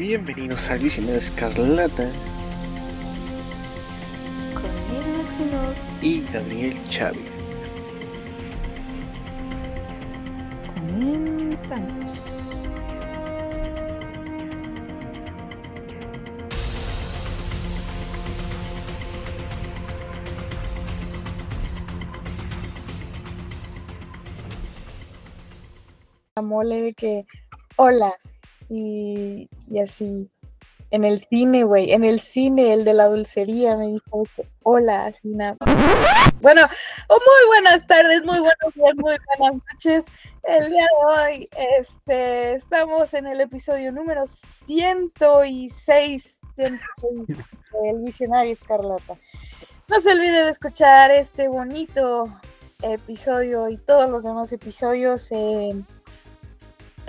Bienvenidos al Visionario Escarlata Con Maximov. y Daniel Chávez. Comenzamos. Mole de que, hola, y, y así. En el cine, güey, en el cine, el de la dulcería me dijo hola, así nada. Bueno, oh, muy buenas tardes, muy buenos días, muy buenas noches. El día de hoy este, estamos en el episodio número 106 del Visionario Escarlata. No se olvide de escuchar este bonito episodio y todos los demás episodios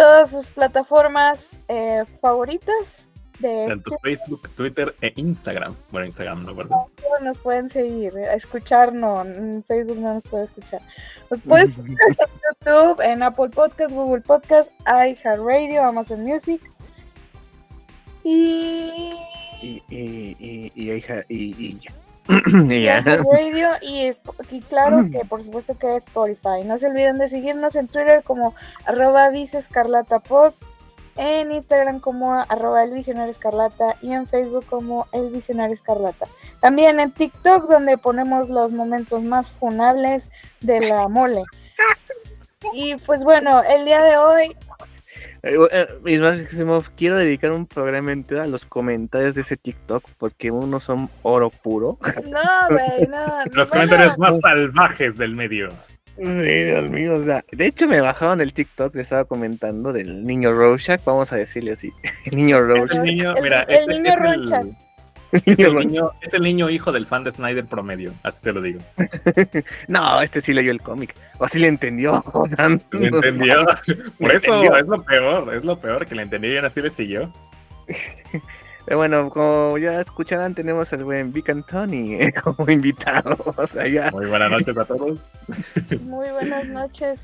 todas sus plataformas eh, favoritas de Tanto Facebook, Twitter e Instagram. Bueno, Instagram no, ¿verdad? streaming. Nos pueden seguir, a escuchar no, en Facebook no nos puede escuchar. Nos pueden escuchar en YouTube, en Apple Podcast, Google Podcast, iHeartRadio, Amazon Music. Y, Y, y, y, y, hija, y, y, y y ya. iHeartRadio y, claro que por supuesto que Spotify. No se olviden de seguirnos en Twitter como arroba vicescarlatapod, en Instagram como arroba el visionario escarlata y en Facebook como el visionario escarlata. También en TikTok donde ponemos los momentos más funables de la mole. Y pues bueno, el día de hoy Eh, eh, mis máximos, quiero dedicar un programa entero a los comentarios de ese TikTok porque unos son oro puro. No, güey, no. Los comentarios más salvajes del medio. Sí, Dios mío, o sea, de hecho me bajaron el TikTok que estaba comentando del niño Rorschach, vamos a decirle así. El niño Es el Rorschach. niño, El- mira, el es, niño es Ronchas. Es el niño, es el niño hijo del fan de Snyder promedio, así te lo digo. No, este sí leyó el cómic. O así le entendió. O sea, ¿Me entendió? Por eso entendió. es lo peor, es lo peor, que le entendió y así le siguió. Pero bueno, como ya escucharán, tenemos al buen Vic Anthony eh, como invitado. O sea, ya. Muy buenas noches a todos. Muy buenas noches.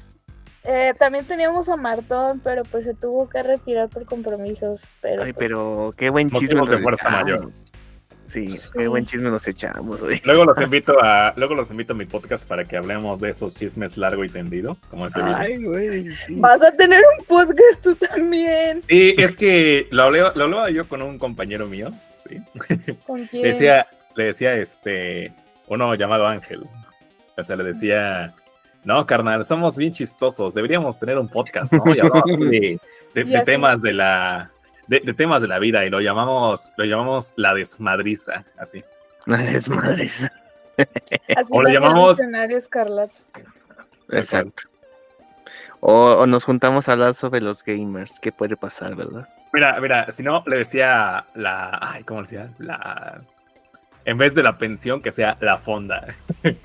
Eh, también teníamos a Martón, pero pues se tuvo que retirar por compromisos. Pero, Ay, pues, pero qué buen chisme Motivos de fuerza mayor. Sí, qué buen chisme nos echamos. oye. Luego los invito a, luego los invito a mi podcast para que hablemos de esos chismes largo y tendido, como ese. Ay, güey. sí. Vas a tener un podcast tú también. Sí, es que lo hablé, lo hablaba yo con un compañero mío, sí. ¿Con quién? Le decía, le decía este, uno llamado Ángel. O sea, le decía, no, carnal, somos bien chistosos, deberíamos tener un podcast, ¿no? Y hablamos de, de- Y de así. temas de la, de, de temas de la vida y lo llamamos, lo llamamos la desmadriza, así. Madres. Así o ser llamamos- Escarlata. Exacto. O, o nos juntamos a hablar sobre los gamers. ¿Qué puede pasar, verdad? Mira, mira, si no, le decía la, ay, ¿cómo le decía? La, en vez de la pensión, que sea la fonda.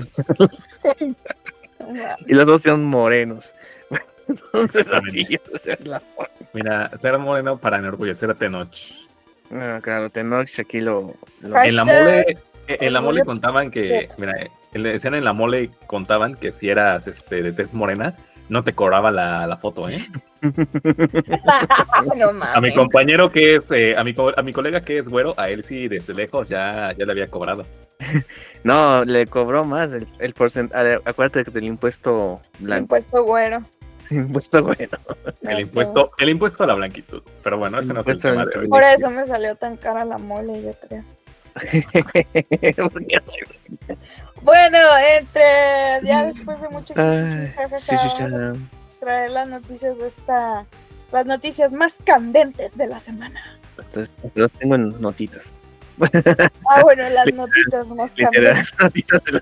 Y los dos son morenos. Entonces, así, Exactamente. o sea, la- Mira, ser moreno para enorgullecer a Tenoch. Ah, claro, Tenoch aquí lo. lo- Ay, En la mole, en la mole contaban que, mira, eh, decían en la mole contaban que si eras este de tez morena, no te cobraba la, la foto, ¿eh? no mames. A mi compañero que es, eh, a mi a mi colega que es güero, a él sí desde lejos ya, ya le había cobrado. No, le cobró más el, el porcentaje. Acuérdate del impuesto blanco. Impuesto güero. Impuesto bueno. No El impuesto, el impuesto a la blanquitud. Pero bueno, ese no es el tema de hoy. Por eso me salió tan cara la mole, yo creo. Bueno, entre ya después de mucho sí, sí, sí. traer las noticias de esta, las noticias más candentes de la semana. Entonces, Los tengo en notitas. Ah, bueno, las noticias más Literal, candentes notitas de la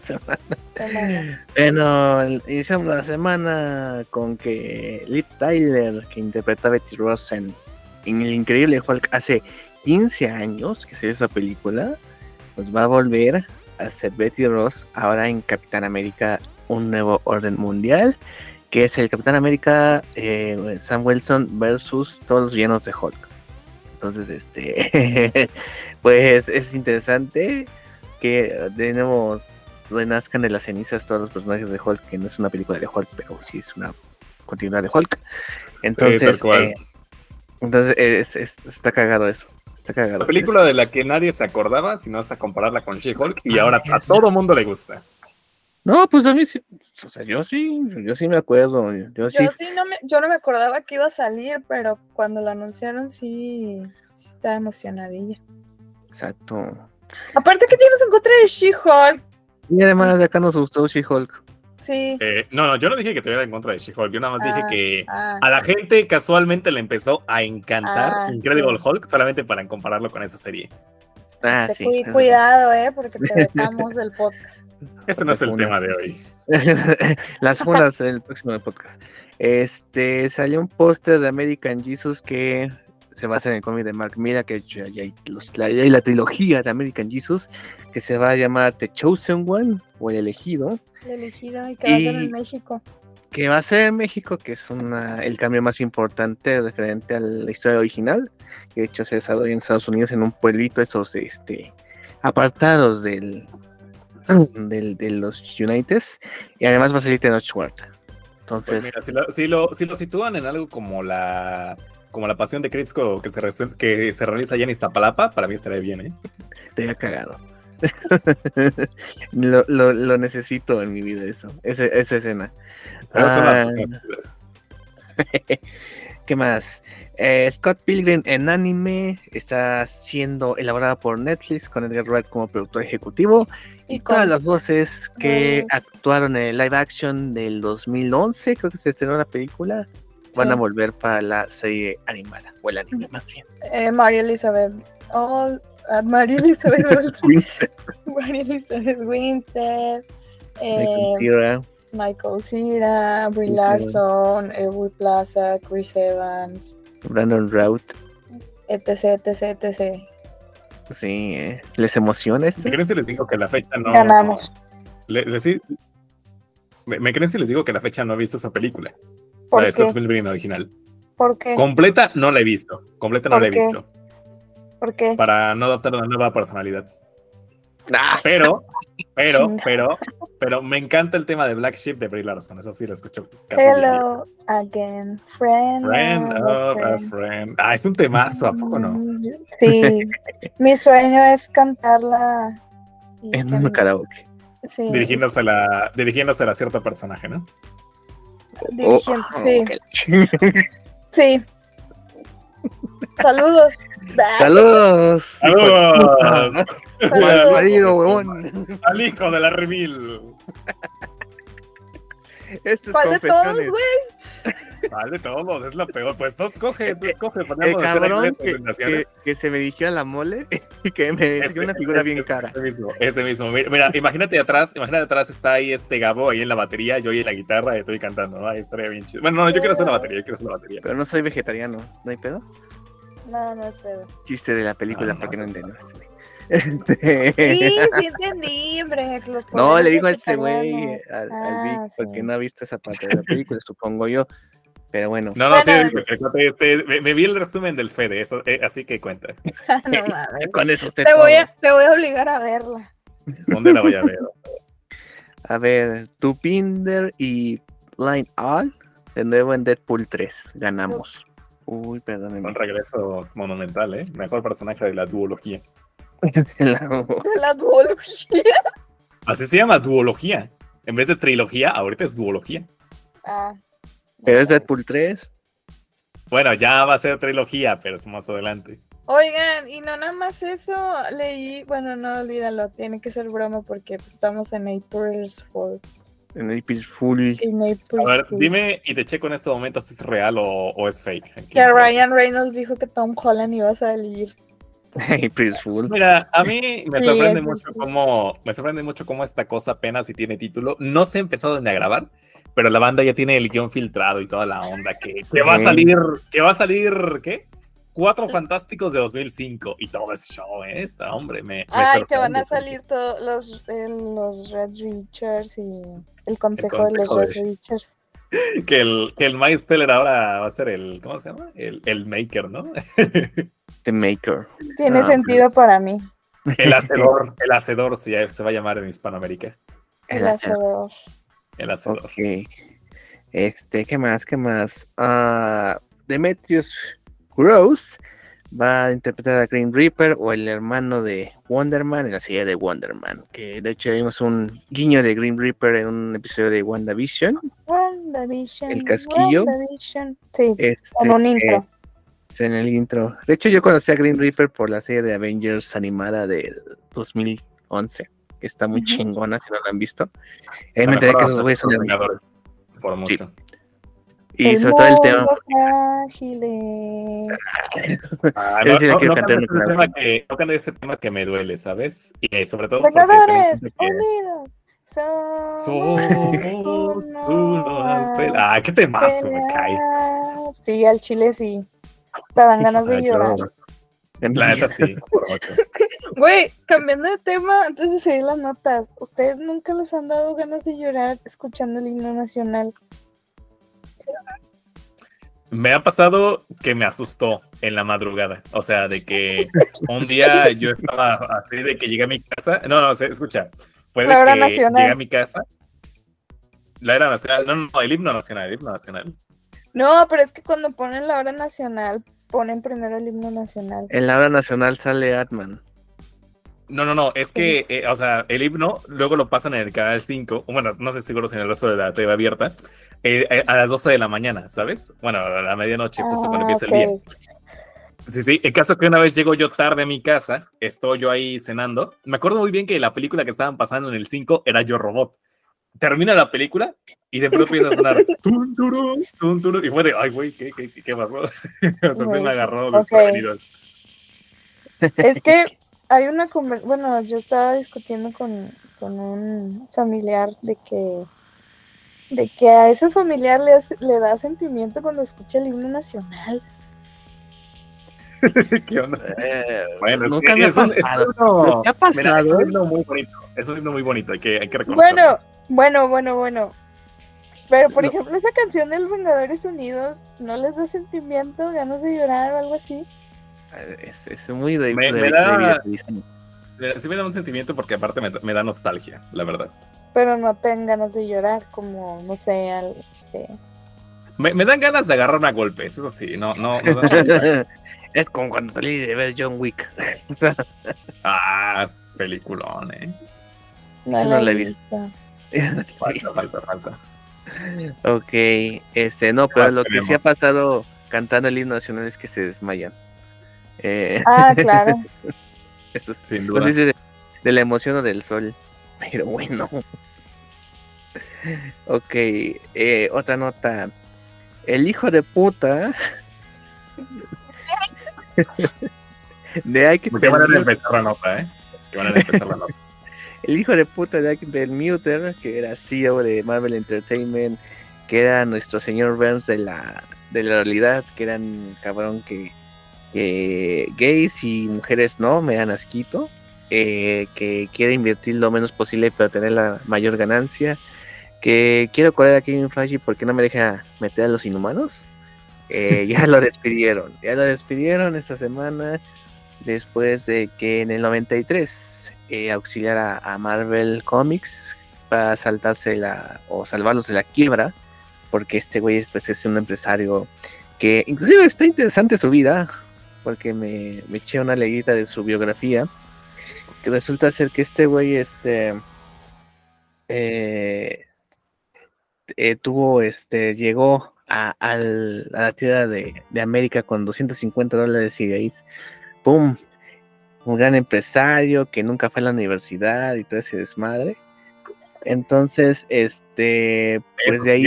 semana. Bueno, iniciamos la semana con que Liv Tyler, que interpreta a Betty Ross en, en El Increíble Hulk hace 15 años que se ve esa película, pues va a volver a ser Betty Ross ahora en Capitán América Un Nuevo Orden Mundial, que es el Capitán América eh, Sam Wilson versus todos los villanos de Hulk. Entonces, este, pues es interesante que tenemos renazcan de las cenizas todos los personajes de Hulk, que no es una película de Hulk, pero sí es una continuidad de Hulk. Entonces, eh, Entonces, es- es- está cagado eso. Está cagado. La película de la que nadie se acordaba, sino hasta compararla con She-Hulk, y Ah, ahora a todo mundo le gusta. No, pues a mí sí. O sea, yo sí, yo sí me acuerdo. Yo sí. Yo sí no me, yo no me acordaba que iba a salir, pero cuando lo anunciaron sí, sí estaba emocionadilla. Exacto. Aparte, ¿qué tienes en contra de She-Hulk? Y además de acá nos gustó She-Hulk. Sí. Eh, no, no, yo no dije que tuviera en contra de She-Hulk, yo nada más dije Ah, que Ah, a la gente casualmente le empezó a encantar Ah, Incredible sí. Hulk solamente para compararlo con esa serie. Ah, te sí. cu- eso sí. cuidado, eh, porque te vetamos del podcast. Ese no es el tema de hoy. Las funas del próximo podcast. Este salió un póster de American Jesus que se basa en el cómic de Mark Mira, que ya, hay, los- la, ya hay la trilogía de American Jesus, que se va a llamar The Chosen One o El Elegido, El elegido y que va a ser en México. que va a ser en México, que es una, el cambio más importante referente a la historia original, que de hecho se desarrolla en Estados Unidos en un pueblito, esos este, apartados del, del, de los Uniteds, y además va a salir Tenoch Huerta. Entonces, Pues mira, si lo, si lo- si lo sitúan en algo como la como la pasión de Cristo que se, resu- que se realiza allá en Iztapalapa, para mí estaría bien, ¿eh? te había cagado. lo, lo, lo necesito en mi vida eso, ese- esa escena. Ah, pues, ¿Qué más? Eh, Scott Pilgrim en anime está siendo elaborada por Netflix con Edgar Wright como productor ejecutivo y, Y todas las voces que actuaron en el live action del 2011, creo que se estrenó la película, van Sí. a volver para la serie animada, o el anime más bien. Eh, María Elizabeth. Oh, ah, María Elizabeth Winstead, María Elizabeth Winstead. Michael eh, Cera, Michael Cera, Brie. Larson, Edward Plaza, Chris Evans, Brandon Routh. etc, etc, etc. Sí, ¿eh? ¿les emociona ¿Me este? creen si les digo que la fecha no... Ganamos. le- les di- ¿Me, me creen si les digo que la fecha no he visto esa película? ¿Por la de Scott? Pilgrim original. ¿Por qué? Completa no la he visto. Completa no ¿Por la he qué? visto. ¿Por qué? Para no adoptar una nueva personalidad. Pero, pero, pero, pero me encanta el tema de Black Sheep de Brie Larson. Eso sí lo escucho. casi. Hello again, friend. Friend of a friend. friend. Ah, es un temazo, ¿a poco no? Sí, mi sueño es cantarla. en un karaoke. Sí, Dirigiéndose a la, dirigiéndose a cierto personaje, ¿no? dirigiendo- Oh, sí, sí. Saludos. ¡Saludos! ¡Saludos! Saludos. Marido, huevón. Al hijo de la Remil. Estas ¿Cuál de todos, güey? Vale, todos, es lo peor. Pues tú escoge, tú escoge. El cabrón que, que, que se me dirigió a la mole y que me enseñó una figura bien cara. Ese mismo, ese mismo. Mira, mira, imagínate atrás, imagínate atrás está ahí este Gabo ahí en la batería, yo y en la guitarra y estoy cantando, ¿no? Ahí estaría bien chido. Bueno, no, yo quiero hacer la batería, yo quiero hacer la batería. Pero no soy vegetariano, ¿no hay pedo? No, no hay pedo. Chiste de la película, Ah, no, porque no no. entiendo. Este, Sí, sí entendí, hombre. No, le digo a este güey, al, al Ah, Vic, porque no ha visto esa parte de la película, supongo yo. Pero bueno, No, no, sí, Bueno. este, me, me vi el resumen del Fede, eso, eh, así que cuenta. no con eso usted Te voy, a, te voy a obligar a verla. ¿Dónde la voy a ver? A ver, Tupinder y Line All de nuevo en Deadpool 3. Ganamos. Uy, perdónenme. Un regreso monumental, ¿eh? Mejor personaje de la duología. La- De la duología. Así se llama, duología. En vez de trilogía, ahorita es duología. Ah. Pero es Deadpool 3. Bueno, ya va a ser trilogía, pero es más adelante. Oigan, y no nada más eso, leí, bueno, no olvídalo, tiene que ser broma porque pues, estamos en April's Fool. En April Fool. En A ver, Fool. dime y te checo en este momento si es real o, o es fake. Aquí. Que Ryan Reynolds dijo que Tom Holland iba a salir. April Fool. Mira, a mí me Sí, sorprende mucho cómo me sorprende mucho cómo esta cosa apenas si tiene título. No se ha empezado ni a grabar, pero la banda ya tiene el guion filtrado y toda la onda que, que va a salir, que va a salir, ¿qué? Cuatro Fantásticos de 2005 y todo ese show, ¿eh? Esta, hombre, me, me Ay, que van a salir todos los, eh, los Red Richards y el consejo, de los Red Richards. Que el, que el Miles Teller ahora va a ser el, ¿cómo se llama? El, el Maker, ¿no? The Maker. Tiene Ah, sentido para mí. El Hacedor, el Hacedor se, se va a llamar en Hispanoamérica. El hacedor. El Hacedor. Ok. Este, ¿qué más? ¿Qué más? Ah, Demetrius Rose va a interpretar a Green Reaper o el hermano de Wonder Man en la serie de Wonder Man. Que de hecho vimos un guiño de Green Reaper en un episodio de WandaVision. WandaVision. El casquillo. WandaVision. Sí, Este, en un intro. eh, sí, en el intro. De hecho, yo conocí a Green Reaper por la serie de Avengers animada del 2011, que está muy Ujú. chingona si no la han visto. Ahí me enteré que esos güeyes son de los Por mucho. Y sobre todo el tema. Frágiles. Ah, no, no, no cantar en ese tema que, no cantes ese tema que me duele, ¿sabes? Y eh, sobre todo siento unidos. Somos uno al Ah, qué temazo me cae. Sí, al chile sí. Te dan ganas de llorar. yo- La neta sí. Güey, cambiando de tema, antes de seguir las notas, ¿ustedes nunca les han dado ganas de llorar escuchando el himno nacional? Me ha pasado que me asustó en la madrugada. O sea, de que un día yo estaba así de que llegué a mi casa. No, no, escucha. Fue de La hora que nacional. llegué a mi casa. La era nacional. No, no, no, el himno nacional, el himno nacional. No, pero es que cuando ponen la hora nacional, ponen primero el himno nacional. En la hora nacional sale Atman. No, no, no, es que, eh, o sea, el himno luego lo pasan en el canal 5, o bueno, no sé seguro si en el resto de la TV abierta, eh, eh, a las 12 de la mañana, ¿sabes? Bueno, a la medianoche, justo cuando Ah, empieza el día. Sí, sí, el caso que una vez llego yo tarde a mi casa, estoy yo ahí cenando, me acuerdo muy bien que la película que estaban pasando en el 5 era Yo Robot. Termina la película y de pronto empieza a sonar tun, turun, tun, turun, y fue de, ay, güey, ¿qué, qué, qué- qué pasó? o sea, se me agarró ok. desprevenido. Es que hay una bueno, yo estaba discutiendo con, con un familiar de que de que a ese familiar le, hace- le da sentimiento cuando escucha el himno nacional. ¿Qué onda? Eh, Bueno, nunca me ha pasado. ha Mira, es pasado. un himno muy bonito. Es un himno muy bonito, hay que, hay que reconocerlo. Bueno, bueno, bueno, bueno. Pero por No. ejemplo, esa canción del Vengadores Unidos, ¿no les da sentimiento, ganas de llorar o algo así? Es, es muy de, Me- de- me da- Vietnam. Sí me da un sentimiento porque aparte me, me da nostalgia, la verdad. Pero no tengan ganas de llorar, como, no sé, al, este, Me, me dan ganas de agarrarme a golpes, eso sí, no, no. es como cuando salí de ver John Wick. ah, peliculón, eh. no, no la he visto. visto. Falta, falta, falta. ok, este, no, pero lo que sí ha pasado cantando el himno nacional es que se desmayan. Eh, Ah, claro. esto es- Sin duda. de, de la emoción o del sol, pero bueno. ok, eh, otra nota. El hijo de puta de Ike Qué manera de empezar la nota, eh. Qué manera de empezar la nota. el hijo de puta de Ike Perlmutter, que era CEO de Marvel Entertainment, que era nuestro señor Burns de la, de la realidad, que eran cabrón que, que gays y mujeres no, me dan asquito, eh, que quiere invertir lo menos posible para tener la mayor ganancia, que quiero correr a Kevin Feige porque no me deja meter a los inhumanos. Eh, ya lo despidieron, ya lo despidieron esta semana después de que en el 93 eh, auxiliara a Marvel Comics para saltarse la o salvarlos de la quiebra, porque este güey pues, es un empresario que inclusive está interesante su vida, porque me, eché una leguita de su biografía, que resulta ser que este güey este eh, eh, tuvo este llegó a, la tierra de, América con 250 dólares y de ahí ¡pum! Un gran empresario que nunca fue a la universidad y todo ese desmadre. Entonces, este, pues de ahí.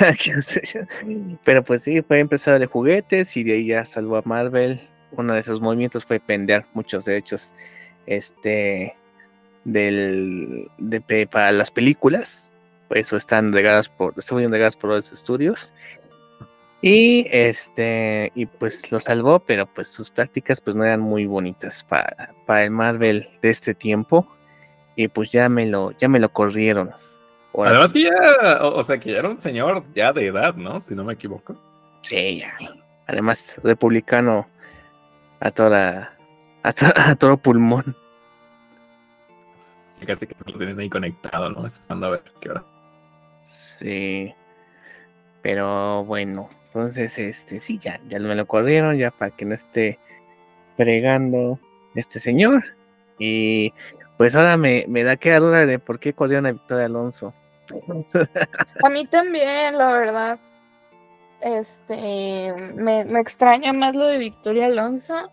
pero pues sí, fue empresario de juguetes y de ahí ya salvó a Marvel. Uno de sus movimientos fue vender muchos derechos, este, del, de, para las películas. Por eso están regadas por, estuvieron regadas por los estudios. Y este, y pues lo salvó, pero pues sus prácticas pues no eran muy bonitas para, para el Marvel de este tiempo. Y pues ya me lo, ya me lo corrieron. Ahora Además sí, que ya, o, o sea, que ya era un señor ya de edad, ¿no? Si no me equivoco. sí, ya. Además, republicano a toda, a, to- a todo pulmón. Sí, Casi que lo tienen ahí conectado, ¿no? Esperando a ver qué hora. Sí. Pero bueno. Entonces, este, sí, ya, ya me lo corrieron, ya para que no esté fregando este señor. Y pues ahora me, me da que duda de por qué corrieron a Victoria Alonso. A mí también, la verdad. Este, me, me extraña más lo de Victoria Alonso.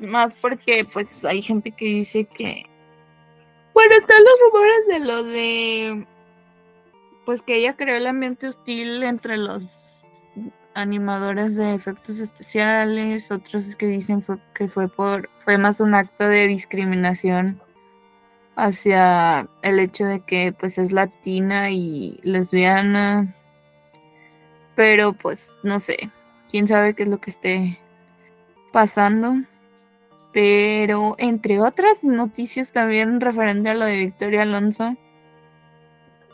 Más porque, pues, hay gente que dice que. Bueno, están los rumores de lo de. Pues que ella creó el ambiente hostil entre los animadores de efectos especiales, otros que dicen fue, que fue por fue más un acto de discriminación hacia el hecho de que pues es latina y lesbiana. Pero pues no sé, quién sabe qué es lo que esté pasando. Pero entre otras noticias también referente a lo de Victoria Alonso,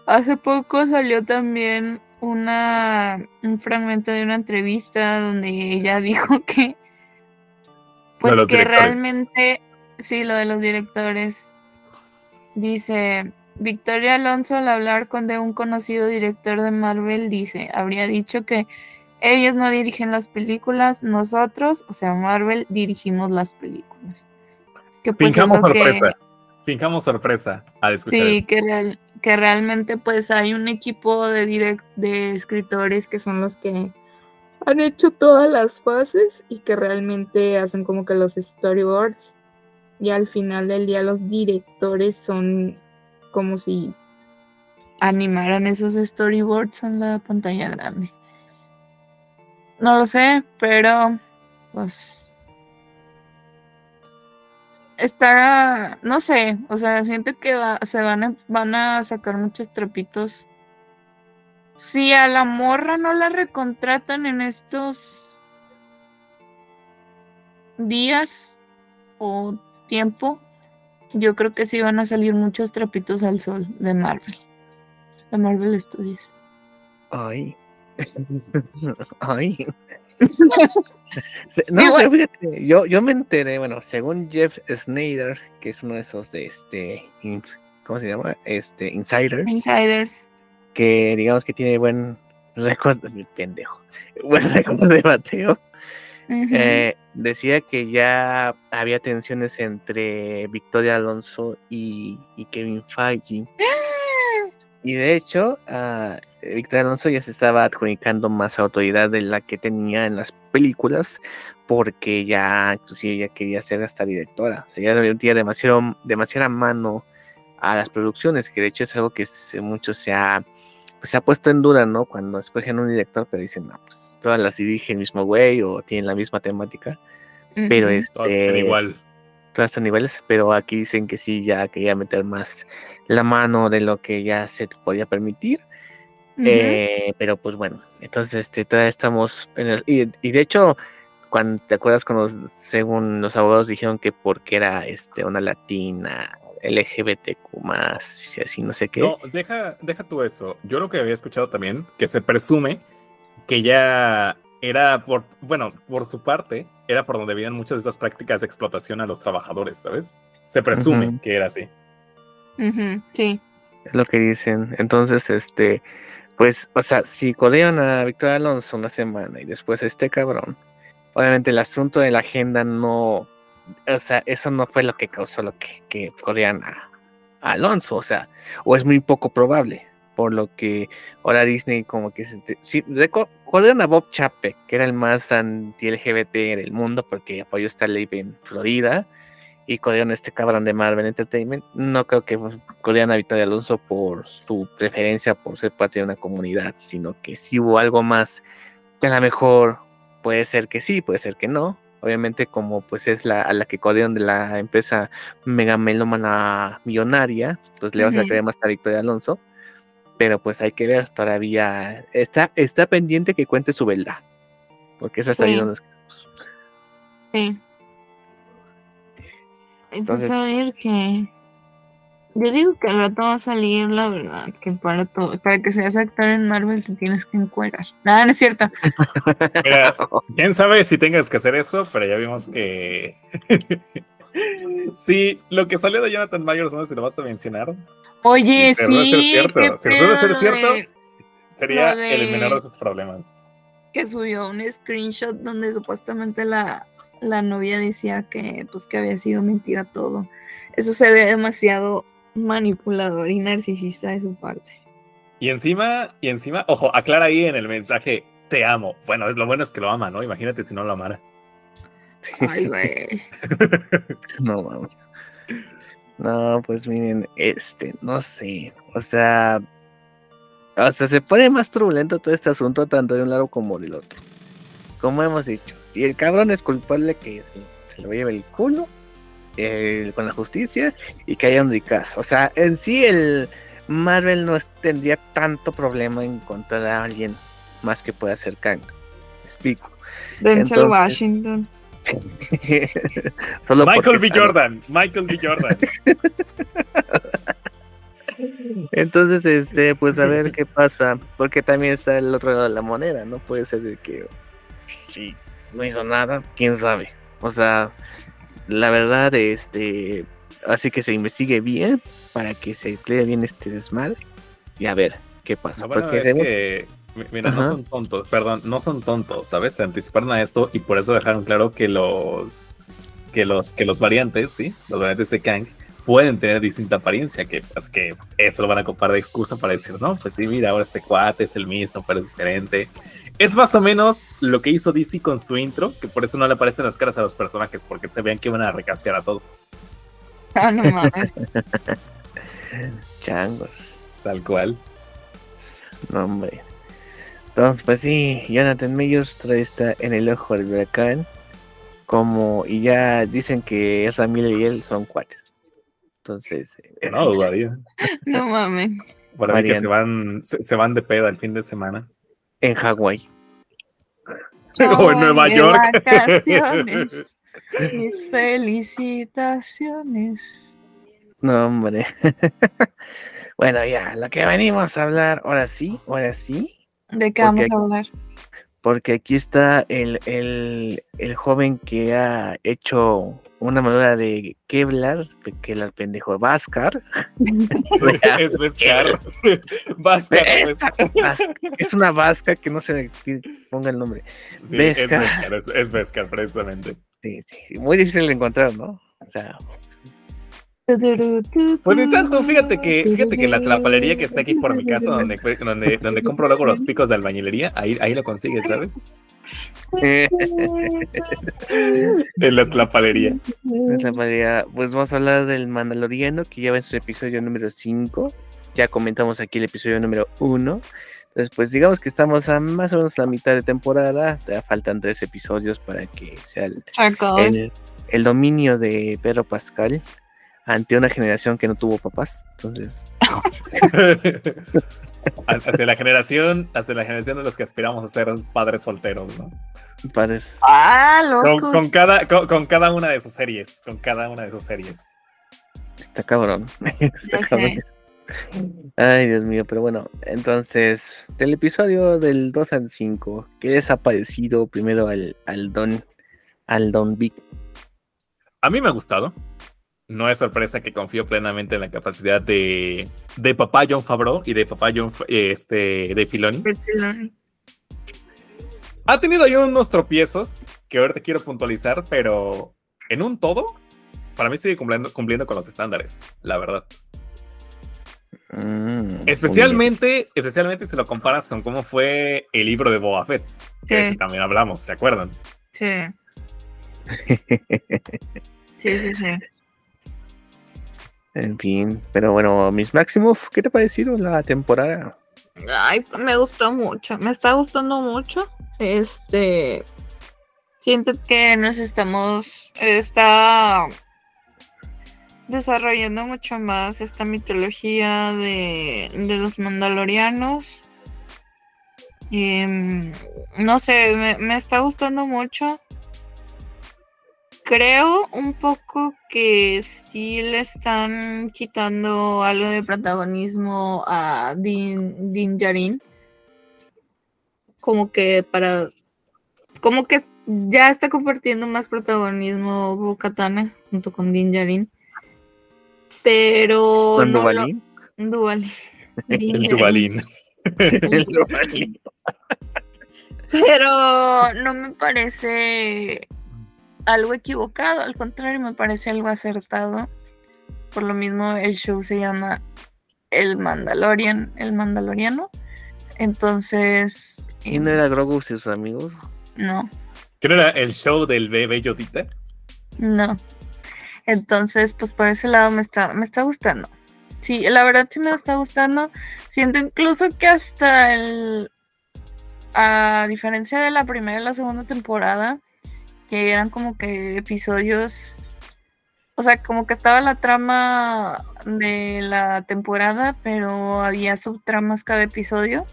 hace poco salió también una, un fragmento de una entrevista donde ella dijo que, pues que realmente, sí, lo de los directores, dice, Victoria Alonso al hablar con de un conocido director de Marvel dice, habría dicho que ellos no dirigen las películas, nosotros, o sea, Marvel, dirigimos las películas. Que pues sorpresa. Fijamos sorpresa al escuchar Sí, que, que realmente pues hay un equipo de, direct de escritores que son los que han hecho todas las fases y que realmente hacen como que los storyboards y al final del día los directores son como si animaran esos storyboards en la pantalla grande. No lo sé, pero pues está, no sé, o sea, siento que se van a, van a sacar muchos trapitos. Si a la morra no la recontratan en estos días o tiempo, yo creo que sí van a salir muchos trapitos al sol de Marvel, de Marvel Studios. Ay. Ay. no, pero fíjate, yo, yo me enteré, bueno, según Jeff Snyder, que es uno de esos de este, ¿cómo se llama? Este, insiders. Insiders. Que digamos que tiene buen récord, pendejo, buen récord de bateo. Eh, decía que ya había tensiones entre Victoria Alonso y, y Kevin Feige. Y de hecho, uh, Víctor Alonso ya se estaba adjudicando más autoridad de la que tenía en las películas, porque ya, inclusive ya quería ser hasta directora. O sea, ya le demasiado, demasiada mano a las producciones, que de hecho es algo que mucho se ha, pues, se ha puesto en duda, ¿no? Cuando escogen un director, pero dicen, no, pues todas las dirigen el mismo güey o tienen la misma temática. Pero este. Todas están igual. Todas están iguales, pero aquí dicen que sí, ya quería meter más la mano de lo que ya se podía permitir. Eh, pero pues bueno, entonces este, todavía estamos en el, y, de hecho, cuando te acuerdas cuando según los abogados dijeron que porque era este una latina, LGBTQ más, y así no sé qué. No, deja, deja tú eso. Yo lo que había escuchado también, que se presume que ya era por, bueno, por su parte, era por donde venían muchas de esas prácticas de explotación a los trabajadores, ¿sabes? Se presume que era así. sí. Es lo que dicen. Entonces, este, pues, o sea, si codean a Victoria Alonso una semana y después a este cabrón, obviamente el asunto de la agenda no, o sea, eso no fue lo que causó lo que, que a, Alonso, o sea, o es muy poco probable, por lo que ahora Disney como que se, sí, a Bob Chapek, que era el más anti-LGBT del mundo porque apoyó esta ley en Florida, y corean este cabrón de Marvel Entertainment. No creo que corean a Victoria Alonso por su preferencia por ser parte de una comunidad, sino que si hubo algo más que a lo mejor puede ser que sí, puede ser que no. Obviamente, como pues es la, a la que codean de la empresa mega melómana millonaria, pues le vas a creer más a Victoria Alonso. Pero pues hay que ver, todavía está, está pendiente que cuente su verdad. Porque esa es ahí donde Sí. Entonces, a ver que. Yo digo que al rato va a salir la verdad, que para todo, para que seas actor en Marvel te tienes que encuerar. Nada, no es cierto. quién sabe si tengas que hacer eso, pero ya vimos que. sí, lo que salió de Jonathan Myers, no sé si lo vas a mencionar. Oye, sí. Ser cierto. Si ser cierto, sería el menor de sus problemas. que subió un screenshot donde supuestamente la, la novia decía que pues que había sido mentira todo. Eso se ve demasiado manipulador y narcisista de su parte. Y encima, y encima, ojo, aclara ahí en el mensaje, te amo. Bueno, es lo bueno es que lo ama, ¿no? Imagínate si no lo amara. Ay, güey. No, mames. No, pues miren, este, no sé. O sea, hasta se pone más turbulento todo este asunto, tanto de un lado como del otro. Como hemos dicho, si el cabrón es culpable, que se, se lo lleve el culo eh, con la justicia y que haya un caso. O sea, en sí el Marvel no tendría tanto problema en encontrar a alguien más que pueda ser Kang. Me explico. Denzel Entonces- Washington. Solo Michael B. Jordan, Michael B. Jordan. Entonces, este, pues a ver qué pasa, porque también está el otro lado de la moneda, no puede ser de que si no hizo nada, quién sabe. O sea, la verdad, este, así que se investigue bien para que se clee bien este desmadre y a ver qué pasa. Bueno porque es se ve- que, mi- mira, no son tontos, perdón, no son tontos, ¿sabes? Se anticiparon a esto y por eso dejaron claro que los que los que los variantes, sí, los variantes de Kang pueden tener distinta apariencia, que es que eso lo van a ocupar de excusa para decir, no, pues sí, mira, ahora este cuate es el mismo, pero es diferente. Es más o menos lo que hizo DC con su intro, que por eso no le aparecen las caras a los personajes, porque se vean que iban a recastear a todos, Ah, no mames. changos, tal cual. no hombre. Entonces, pues sí, Jonathan Majors trae esta en el ojo del huracán. Como, y ya dicen que Miller y él son cuates. Entonces, eh, No dudaría. No mames. Para mí que se van, se, se van de peda el fin de semana. En Hawái. o en Nueva de York. vacaciones. Mis felicitaciones. No, hombre. bueno, ya, lo que venimos a hablar, ahora sí, ahora sí, ¿De qué vamos a hablar? Porque aquí está el, el, el joven que ha hecho una manera de Kevlar, que el pendejo Vascar. es Vescar. Vascar. Esa vasca, es una vasca que no se le ponga el nombre. Sí, Vescar. es Vescar, es, es Vescar, precisamente. Sí, sí, muy difícil de encontrar, ¿no? O sea, Pues ni tanto, fíjate que, fíjate que la tlapalería que está aquí por mi casa, donde, donde, donde compro luego los picos de albañilería, ahí, ahí lo consigues, ¿sabes? En la tlapalería. Esa manera, pues vamos a hablar del Mandaloriano, que ya va en su episodio número 5. Ya comentamos aquí el episodio número 1. Entonces, pues digamos que estamos a más o menos la mitad de temporada. Ya faltan tres episodios para que sea el, el dominio de Pedro Pascal ante una generación que no tuvo papás. Entonces, hacia la generación, hacia la generación de los que aspiramos a ser padres solteros, ¿no? padres. Ah, Con, loco. con cada, con, con cada una de sus series, con cada una de sus series. Está cabrón. Está Ya cabrón. sé. Ay, Dios mío, pero bueno, entonces, del episodio del 2 al 5, ¿qué les ha parecido primero al, al Don, al Don Big? A mí me ha gustado. No es sorpresa que confío plenamente en la capacidad de, de papá John Favreau y de papá John este, de Filoni. Ha tenido ahí unos tropiezos que ahorita quiero puntualizar, pero en un todo, para mí sigue cumpliendo, cumpliendo con los estándares, la verdad. Mm, Especialmente, especialmente si lo comparas con cómo fue el libro de Boba Fett, que de ese también hablamos, ¿se acuerdan? Sí. Sí, sí, sí. En fin, pero bueno, Miss Maximoff, ¿qué te ha parecido la temporada? Ay, me gustó mucho, me está gustando mucho. Este, siento que nos estamos, está desarrollando mucho más esta mitología de, de los mandalorianos. Em, no sé, me, me está gustando mucho. Creo un poco que sí le están quitando algo de protagonismo a Din, Din. Como que para. Como que ya está compartiendo más protagonismo Bo-Katana junto con Din Djarin. Pero. ¿Con no lo- Duvalín? Duvalín. Din El. Tubalín. El Duvalín. Pero no me parece algo equivocado, al contrario, me parece algo acertado. Por lo mismo, el show se llama El Mandalorian, el Mandaloriano. Entonces. ¿Y no era Grogu y sus amigos? No. ¿Qué no era el show del bebé Yodita? No. Entonces, pues por ese lado me está, me está gustando. Sí, la verdad sí me está gustando. Siento incluso que hasta el. A diferencia de la primera y la segunda temporada, que eran como que episodios. O sea, como que estaba la trama de la temporada, pero había subtramas cada episodio.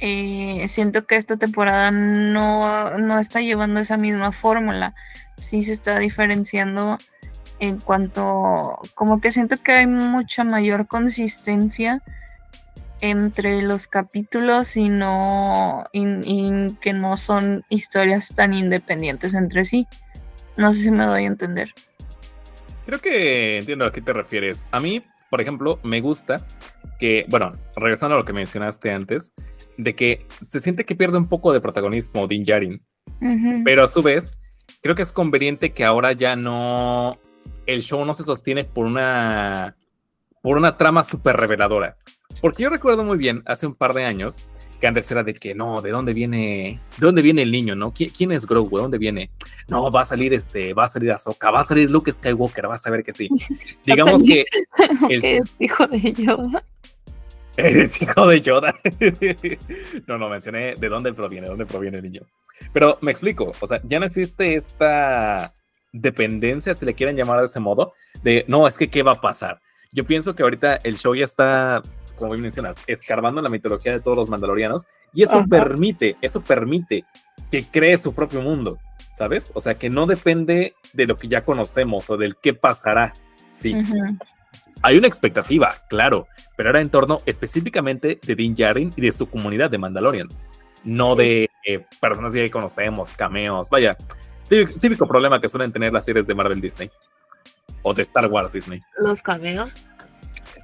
Eh, siento que esta temporada no, no está llevando esa misma fórmula. Sí se está diferenciando en cuanto, como que siento que hay mucha mayor consistencia entre los capítulos y no, y, que no son historias tan independientes entre sí. No sé si me doy a entender. Creo que entiendo a qué te refieres. A mí, por ejemplo, me gusta que, bueno, regresando a lo que mencionaste antes, de que se siente que pierde un poco de protagonismo Din Djarin, pero a su vez, creo que es conveniente que ahora ya no el show no se sostiene por una, por una trama súper reveladora. Porque yo recuerdo muy bien, hace un par de años, que antes era de que no, ¿de dónde viene, de dónde viene el niño, no? ¿Quién, es Grogu? ¿De dónde viene? No, va a salir este, va a salir Ahsoka, va a salir Luke Skywalker, vas a ver que sí. Digamos que es hijo de Yoda. Es hijo de Yoda. no, no mencioné de dónde proviene, de dónde proviene el niño. Pero me explico, o sea, ya no existe esta dependencia, si le quieren llamar de ese modo, de no, es que qué va a pasar. Yo pienso que ahorita el show ya está, como bien mencionas, escarbando la mitología de todos los mandalorianos y eso permite, eso permite que cree su propio mundo, ¿sabes? O sea, que no depende de lo que ya conocemos o del qué pasará. Sí. Hay una expectativa, claro, pero era en torno específicamente de Din Djarin y de su comunidad de Mandalorians, no de eh, personas que conocemos, cameos, vaya, Típico, problema que suelen tener las series de Marvel Disney. O de Star Wars Disney. Los cameos.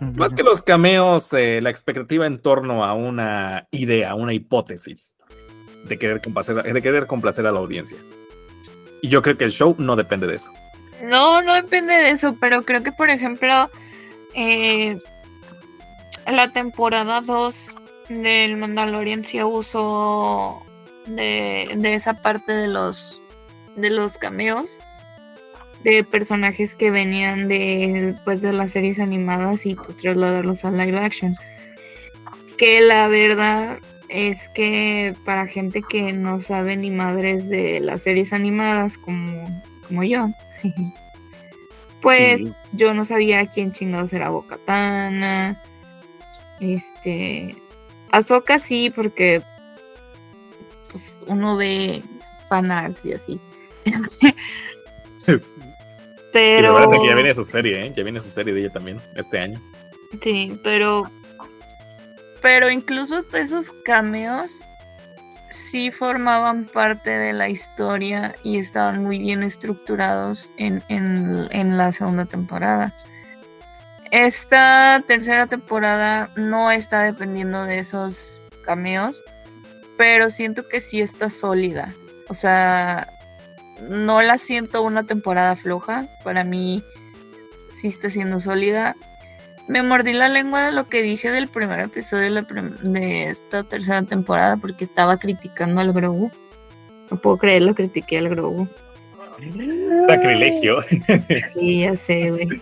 Más que los cameos, eh, la expectativa en torno a una idea, una hipótesis de querer, complacer, de querer complacer a la audiencia. Y yo creo que el show no depende de eso. No, no depende de eso, pero creo que, por ejemplo, eh, la temporada 2 del Mandalorian sí usó de, de esa parte de los de los cameos de personajes que venían de pues de las series animadas y pues trasladarlos a live action. Que la verdad es que para gente que no sabe ni madres de las series animadas como, como yo, pues yo no sabía quién chingados era Bocatana. Este. Azoka sí, porque pues uno ve fanarts y así. pero. que ya viene su serie, ¿eh? Ya viene su serie de ella también, este año. Sí, pero. Pero incluso esos cameos sí formaban parte de la historia y estaban muy bien estructurados en, en la segunda temporada. Esta tercera temporada no está dependiendo de esos cameos, pero siento que sí está sólida. O sea, no la siento una temporada floja. Para mí sí está siendo sólida. Me mordí la lengua de lo que dije del primer episodio de, esta tercera temporada porque estaba criticando al Grogu. No puedo creer lo critiqué al Grogu. Sacrilegio. Sí, ya sé, güey.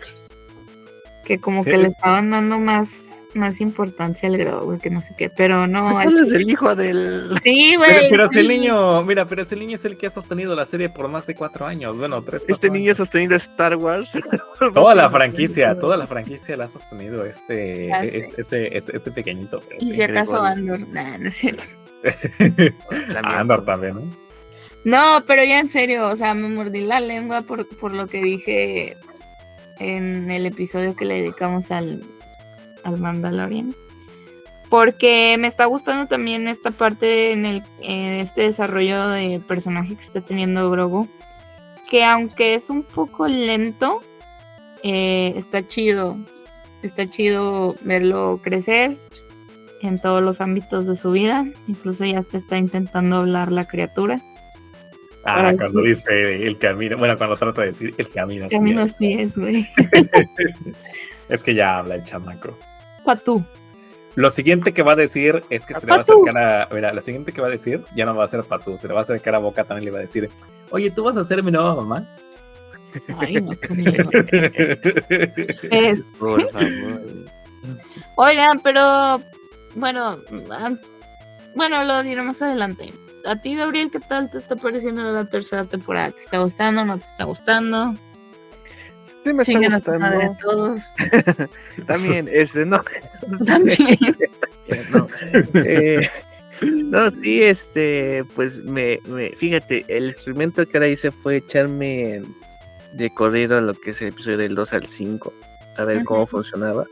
Que como que le estaban dando más más importancia al grado, que no sé qué, pero no. Él es el hijo del. Sí, güey. Pero, el niño, mira, pero ese niño es el que ha sostenido la serie por más de cuatro años. Bueno, tres. Este niño ha sostenido Star Wars. toda la franquicia, toda la franquicia la ha sostenido este, este, este, este, pequeñito. Y si acaso Andor, nah, no es cierto. Andor también, ¿no? No, pero ya en serio, o sea, me mordí la lengua por, por lo que dije en el episodio que le dedicamos al al Mandalorian. Porque me está gustando también esta parte en el este desarrollo de personaje que está teniendo Grogu. Que aunque es un poco lento, eh, está chido. Está chido verlo crecer. en todos los ámbitos de su vida. Incluso ya te está intentando hablar la criatura. Ah, cuando sí. dice el camino, bueno, cuando trata de decir el camino así Camino es. así es, güey. Es que ya habla el chamaco. Lo siguiente que va a decir es que se le va a acercar a. Mira, lo siguiente que va a decir ya no va a ser Patú, se le va a acercar a Boca también le va a decir: Oye, ¿tú vas a ser mi nueva mamá? Ay, no. Es- Por favor. Oigan, pero bueno, ah, bueno, lo diré más adelante. A ti, Gabriel, ¿qué tal te está pareciendo la tercera temporada? ¿Te está gustando? ¿No te está gustando? Sí me está a su madre gustando. a todos. También, este, no. También. no. Eh, no, sí, este, pues me, me, fíjate, el experimento que ahora hice fue echarme de corrido lo que es el episodio del 2 al 5, a ver cómo funcionaba.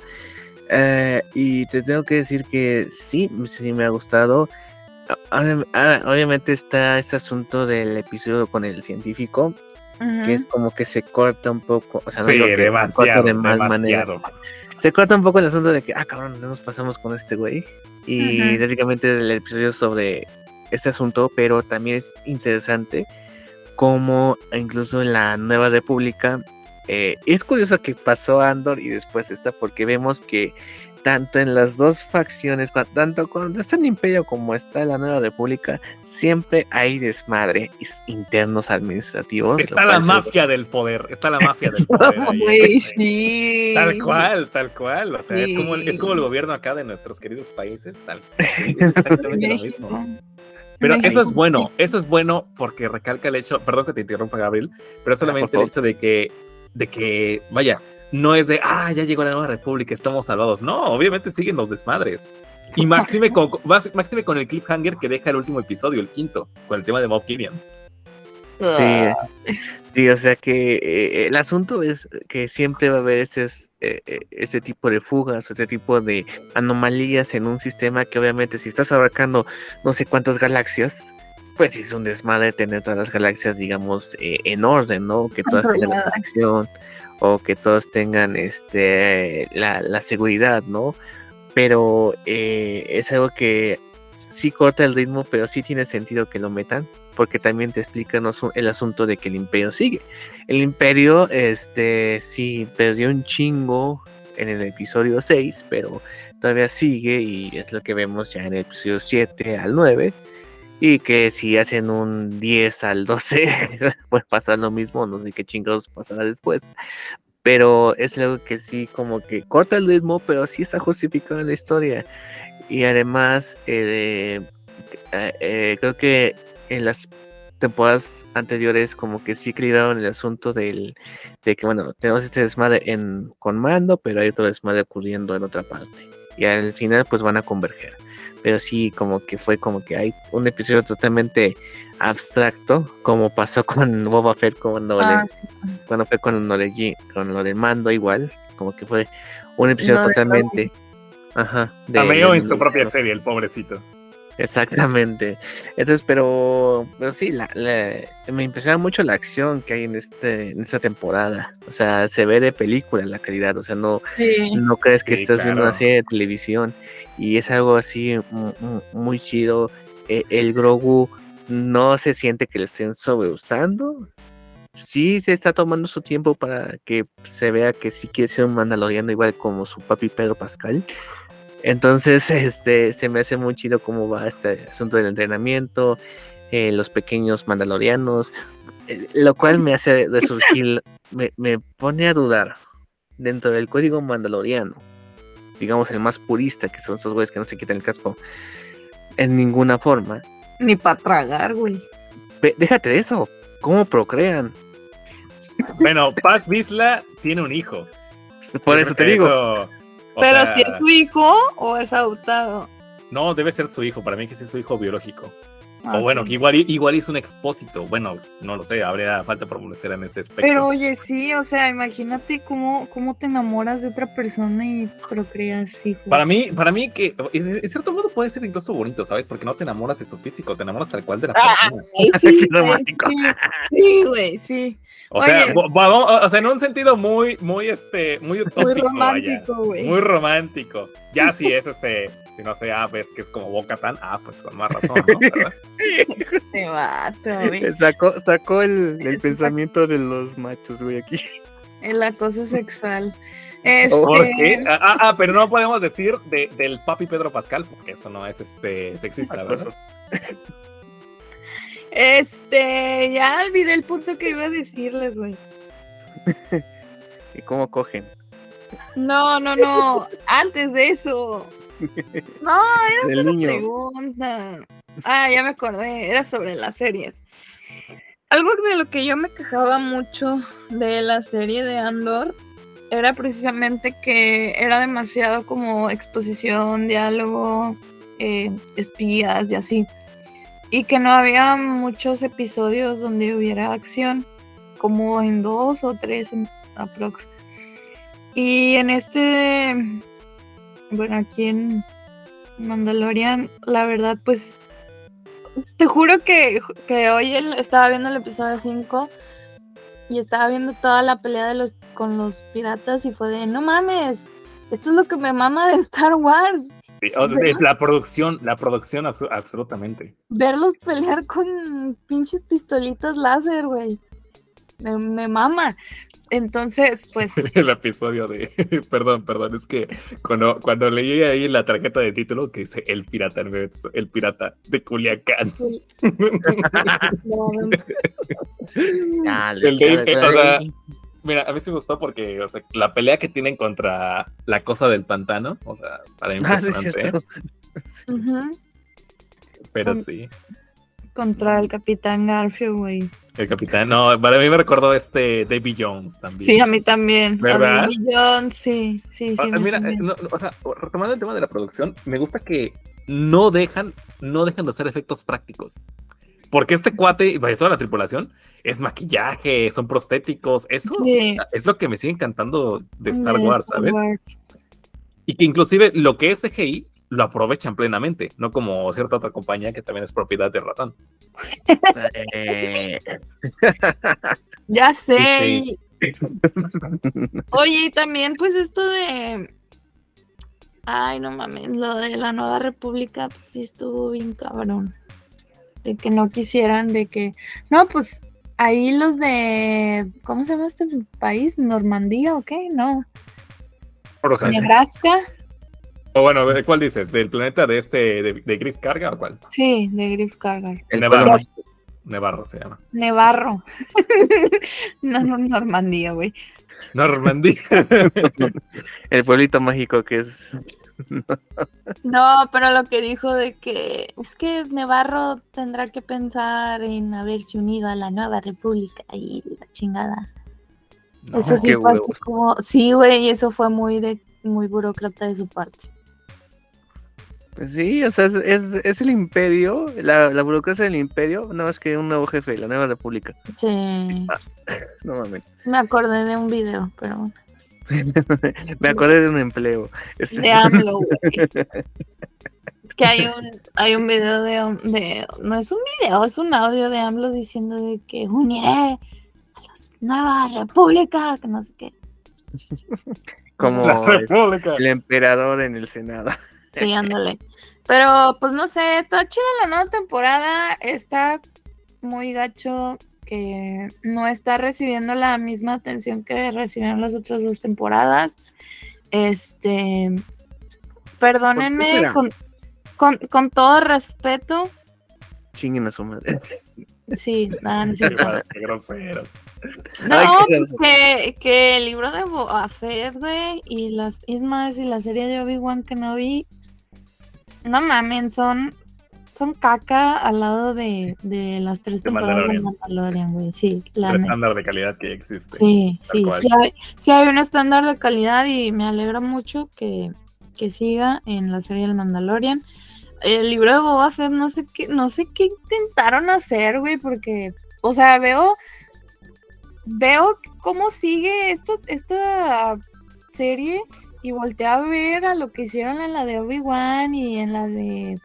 Eh, y te tengo que decir que sí, sí me ha gustado. Ah, ah, Obviamente está este asunto del episodio con el científico, que es como que se corta un poco, o sea, no sí, que se corta demasiado, de mal manera, demasiado. se corta un poco el asunto de que, ah, cabrón, no nos pasamos con este güey. Y Ujú. prácticamente el episodio sobre este asunto, pero también es interesante como incluso en la Nueva República, eh, es curioso que pasó Andor y después esta, porque vemos que tanto en las dos facciones, tanto cuando está en Imperio como está en la Nueva República, siempre hay desmadre internos administrativos. Está la mafia del poder, está la mafia del poder. ahí. Sí. Tal cual, tal cual. O sea, es, como el, es como el Sí. gobierno acá de nuestros queridos países. Tal exactamente lo mismo. México. Pero eso es bueno, eso es bueno porque recalca el hecho, perdón que te interrumpa Gabriel, pero es solamente el hecho de que, de que, vaya, no es de, ah, ya llegó la nueva república, estamos salvados. No, obviamente siguen los desmadres. Y máxime con, máxime con el cliffhanger que deja el último episodio, el quinto, con el tema de Bob Gideon. Sí, sí, o sea que eh, el asunto es que siempre va a haber ese, eh, este tipo de fugas, este tipo de anomalías en un sistema que obviamente si estás abarcando no sé cuántas galaxias, pues sí es un desmadre tener todas las galaxias, digamos, eh, en orden, ¿no? Que todas tengan la Controladas. Que todos tengan este la, la seguridad, ¿no? Pero eh, es algo que sí corta el ritmo, pero sí tiene sentido que lo metan, porque también te explican el asunto de que el imperio sigue. El imperio, este, sí perdió un chingo en el episodio 6, pero todavía sigue y es lo que vemos ya en el episodio 7 al 9. Y que si hacen un 10 al 12, pues pasa lo mismo, no sé qué chingados pasará después. Pero es algo que sí, como que corta el ritmo, pero sí está justificado en la historia. Y además, eh, eh, eh, creo que en las temporadas anteriores, como que sí equilibraron el asunto del, de que, bueno, tenemos este desmadre en, con mando, pero hay otro desmadre ocurriendo en otra parte. Y al final, pues van a converger. Pero sí, como que fue como que hay un episodio totalmente abstracto, como pasó con Boba Fett cuando, Ah, le- sí. cuando fue con lo, de, con lo del mando igual, como que fue un episodio de totalmente... Ajá. de- Cameo en su propia serie, el pobrecito. Exactamente. Entonces, pero, pero sí, la, la- me impresiona mucho la acción que hay en este, en esta temporada. O sea, se ve de película la calidad. O sea, no, Sí. no crees que Sí, estás viendo una serie de televisión. Y es algo así mu- mu- muy chido. Eh, el Grogu no se siente que lo estén sobreusando. Sí se está tomando su tiempo para que se vea que sí quiere ser un mandaloriano igual como su papi Pedro Pascal. Entonces, este, se me hace muy chido cómo va este asunto del entrenamiento, eh, los pequeños mandalorianos, eh, lo cual me hace resurgir, me, me pone a dudar dentro del código mandaloriano, digamos el más purista, que son esos güeyes que no se quitan el casco en ninguna forma. Ni para tragar, güey. Déjate de eso, ¿cómo procrean? Bueno, Paz Vizla tiene un hijo. Por Yo eso te digo. eso, Pero sea, si es su hijo o es adoptado. No, debe ser su hijo. Para mí que sí es su hijo biológico. Ah, O bueno, ok. que igual, igual hizo un expósito. Bueno, no lo sé, habría falta profundizar en ese aspecto. Pero oye, sí, o sea, imagínate cómo, cómo te enamoras de otra persona y procreas hijos. Para mí, para mí que en cierto modo puede ser incluso bonito, ¿sabes? Porque no te enamoras de su físico, te enamoras tal cual de la persona. Sí, güey, romántico. sí, sí, güey, sí. O sea, Oye. o sea, en un sentido muy, muy, este, muy Muy utópico, vaya. romántico, güey. Muy romántico. Ya si es este, Si no sé, ah, ves que es como Boca Tan, ah, pues con más razón, ¿no? ¿Verdad? Este vato, güey. Sacó, sacó el, pensamiento de los machos, güey, aquí. El acoso sexual. Este, ¿Por qué? Ah, ah, ah, pero no podemos decir de- del papi Pedro Pascal, porque eso no es este sexista, ¿verdad? Este, ya olvidé el punto que iba a decirles, güey. ¿Y cómo cogen? No, no, no. Antes de eso. No, era El una niño. pregunta. Ah, ya me acordé. Era sobre las series. Algo de lo que yo me quejaba mucho de la serie de Andor era precisamente que era demasiado como exposición, diálogo, eh, espías y así. Y que no había muchos episodios donde hubiera acción, como en dos o tres aprox. Y en este, bueno, aquí en Mandalorian, la verdad, pues, te juro que, que hoy estaba viendo el episodio 5 y estaba viendo toda la pelea de los con los piratas y fue de, no mames, esto es lo que me mama de Star Wars, Sí, o sea, la producción, la producción abso- absolutamente. verlos pelear con pinches pistolitas láser, güey. Me, me mama. Entonces, pues, El episodio de. Perdón, perdón, es que cuando, cuando leí ahí la tarjeta de título que dice El pirata, el pirata de Culiacán. El de- dale, eh, o sea. Mira, a mí sí me gustó porque, o sea, la pelea que tienen contra la cosa del pantano, o sea, para mí Ah, sí, impresionante, pero Con- sí. contra el Capitán Garfield, güey. El capitán, no, para mí me recordó este Davy Jones también. Sí, a mí también. ¿Verdad? A mí John, sí, sí, sí. Ah, mira, no, o sea, retomando el tema de la producción, me gusta que no dejan, no dejan de hacer efectos prácticos. Porque este cuate y toda la tripulación es maquillaje, son prostéticos, eso Sí, es lo que me sigue encantando de Star Wars, Star ¿sabes? Wars. Y que inclusive lo que es CGI lo aprovechan plenamente, no como cierta otra compañía que también es propiedad de ratón. Eh, Ya sé. Sí, Oye, y también pues esto de... Ay, no mames, lo de la Nueva República, pues sí estuvo bien cabrón. De que no quisieran, de que... No, pues ahí los de... ¿Cómo se llama este país? ¿Normandía o qué? No. ¿Nebraska? o bueno, ¿cuál dices? ¿Del planeta de este, de, de Griff Carga o cuál? Sí, de Griff Cargar. el Nevarro. Nevarro se llama. Nevarro. no, no, Normandía, güey. Normandía. El pueblito mágico que es. No, pero lo que dijo de que es que Nevarro tendrá que pensar en haberse unido a la nueva república y la chingada. No, eso sí fue como, sí, güey, eso fue muy de muy burócrata de su parte. Pues sí, o sea, es, es, es el imperio, la, la burocracia del imperio, nada más que un nuevo jefe, la nueva república. Sí, No mames. me acordé de un video, pero bueno. Me acordé de un empleo. Es- de AMLO, güey. Es que hay un, hay un video de, de, no es un video, es un audio de AMLO diciendo de que uniré a la nueva república, que no sé qué. como La es República. el emperador en el Senado. Sí, ándale. Pero pues no sé, está chida la nueva temporada, está muy gacho que no está recibiendo la misma atención que recibieron las otras dos temporadas. Este, perdónenme con, con, con todo respeto. Chinguen a su madre. Sí, nada, no cierto. grosero. No, Ay, pues que, que el libro de Boba Fett, güey, y las Ismas y la serie de Obi-Wan que no vi, no mamen, son, son caca al lado de, de las tres De temporadas de Mandalorian. Mandalorian, güey, sí, la El estándar de calidad que existe. Sí, sí, cual. sí hay, sí hay un estándar de calidad y me alegra mucho que, que siga en la serie del Mandalorian. El libro de Boba Fett, no sé qué, no sé qué intentaron hacer, güey, porque, o sea, veo, veo cómo sigue esta, esta serie y volteé a ver a lo que hicieron en la de Obi-Wan y en la de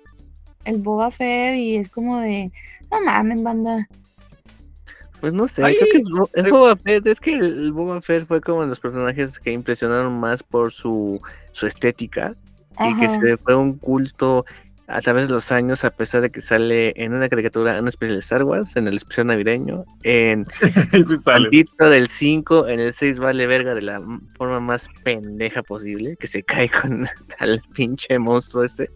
el Boba Fett y es como de, no mames, banda. Pues no sé, Ay, creo que es, Bo- es eh. Boba Fett. Es que el Boba Fett fue como de los personajes que impresionaron más por su, su estética. y que se fue un culto a través de los años, a pesar de que sale en una caricatura, en un especial de Star Wars, en el especial navideño, en sí tantito del 5, en el 6 vale verga de la forma más pendeja posible, que se cae con al pinche monstruo este.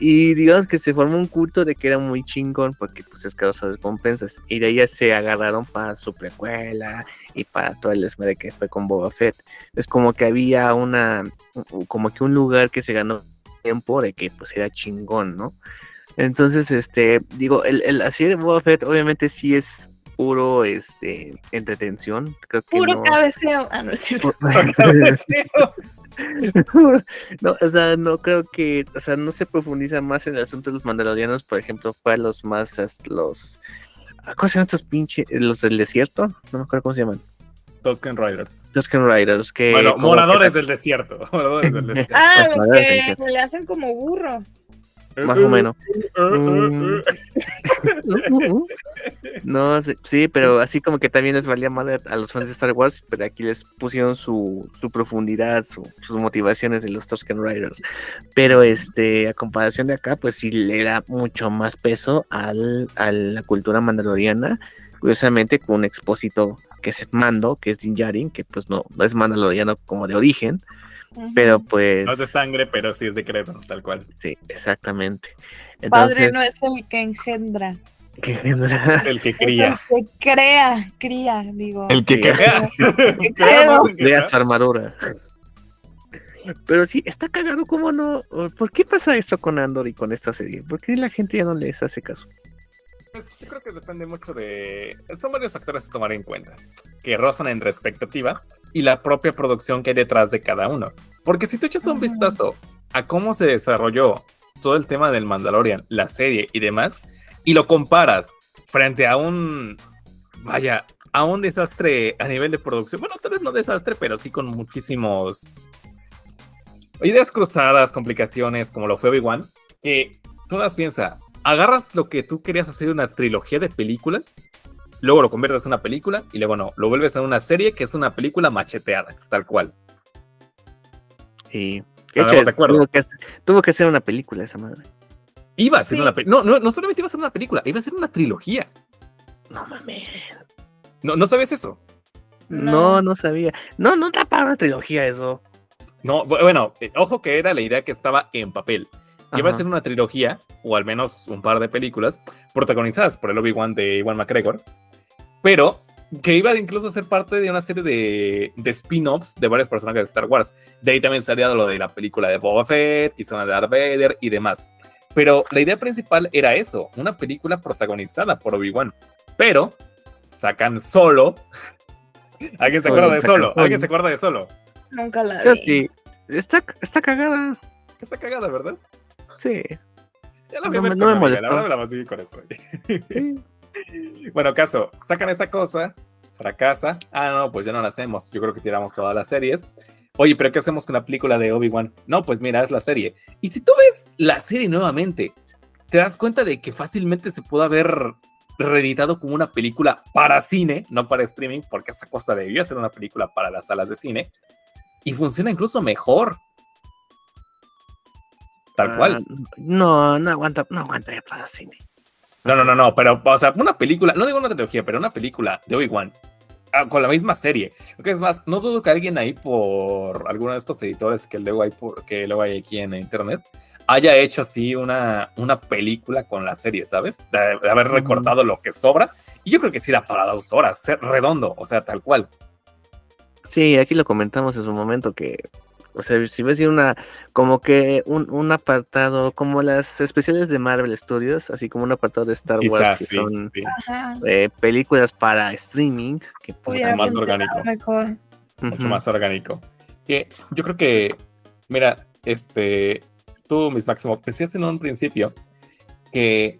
Y digamos que se formó un culto de que era muy chingón porque pues es causa de recompensas. Y de ahí ya se agarraron para su precuela y para todo el desmadre que fue con Boba Fett. Es como que había una, como que un lugar que se ganó tiempo de que pues era chingón, ¿no? Entonces, este, digo, el, el, serie de Boba Fett obviamente sí es puro, este, entretención. Creo que Puro no- cabeceo. Ah, no es cierto. no, o sea, no creo que, o sea, no se profundiza más en el asunto de los mandalorianos, por ejemplo, fue a los más, los, ah, ¿cómo se llaman estos pinches? Los del desierto, no me acuerdo cómo se llaman, Tusken Riders. los Ken Riders, que... Bueno, moradores que- del desierto. Moradores del desierto. Ah, los que se le hacen como burro. Más o menos. Mm. No, sí, sí, pero así como que también les valía madre a los fans de Star Wars, pero aquí les pusieron su, su profundidad, su- sus motivaciones de los Tusken Riders. Pero este, a comparación de acá, pues sí le da mucho más peso al, a la cultura mandaloriana, curiosamente con un expósito que es Mando, que es Din Djarin, que pues no, no es mandaloriano como de origen, pero pues... No es de sangre, pero sí es de credo, tal cual. Sí, exactamente. Padre Entonces, no es el que engendra. ¿qué genera? Es el que Es cría. el que crea, cría, digo. El que que que Crea crea. su armadura. Pero sí, está cagado, ¿cómo no? ¿Por qué pasa esto con Andor y con esta serie? ¿Por qué la gente ya no les hace caso? Pues yo creo que depende mucho de. Son varios factores a tomar en cuenta. Que rozan entre expectativa y la propia producción que hay detrás de cada uno. Porque si tú echas un vistazo a cómo se desarrolló todo el tema del Mandalorian, la serie y demás, y lo comparas frente a un. Vaya, a un desastre a nivel de producción. Bueno, tal vez no desastre, pero sí con muchísimos. Ideas cruzadas, complicaciones, como lo fue Obi-Wan. Que tú das piensa, agarras lo que tú querías hacer una trilogía de películas, luego lo conviertes en una película y luego no, lo vuelves en una serie que es una película macheteada, tal cual. Y Estaremos de acuerdo. Tuvo que, tuvo que ser una película esa madre. Iba a ser Sí. una película. No, no, no solamente iba a ser una película, iba a ser una trilogía. No mames. No, ¿no sabes eso? No, No. no sabía. No, no da para una trilogía eso. No, bu- bueno, eh, ojo que era la idea que estaba en papel. Iba a Ajá. ser una trilogía, o al menos un par de películas, protagonizadas por el Obi-Wan de Iwan McGregor, pero que iba incluso a ser parte de una serie de, de spin-offs de varios personajes de Star Wars. De ahí también estaría lo de la película de Boba Fett, quizá una de Darth Vader y demás. Pero la idea principal era eso, una película protagonizada por Obi-Wan. Pero sacan solo. ¿Alguien se acuerda de solo? ¿Alguien se acuerda de solo? Nunca la vi. Está, está cagada. Está cagada, ¿verdad? Sí. Ya la No a me- ver no verdad me la pasé con eso. sí. Bueno, caso, sacan esa cosa, fracasa. Ah, no, pues ya no la hacemos. Yo creo que tiramos todas las series. Oye, pero ¿qué hacemos con la película de Obi-Wan? No, pues mira, es la serie. Y si tú ves la serie nuevamente, te das cuenta de que fácilmente se pudo haber reeditado como una película para cine, no para streaming, porque esa cosa debió ser una película para las salas de cine. Y funciona incluso mejor. Tal cual. Ah, no, no aguanta, no aguanta ya para cine. No, no, no, no, pero, o sea, una película, no digo una trilogía, pero una película de Obi-Wan ah, con la misma serie. Lo que es más, no dudo que alguien ahí por alguno de estos editores que luego hay, por, que luego hay aquí en internet haya hecho así una, una película con la serie, ¿sabes? De, de haber recortado lo que sobra. Y yo creo que sí era para dos horas, ser redondo, o sea, tal cual. Sí, aquí lo comentamos en su momento que, o sea, si ves una, como que un, un apartado, como las especiales de Marvel Studios, así como un apartado de Star Wars, que sí, son sí. Eh, películas para streaming, que pues, Hubiera más orgánico. Mejor. mucho más orgánico. Que yo creo que, mira, este, tú, Miss Máximo, decías en un principio que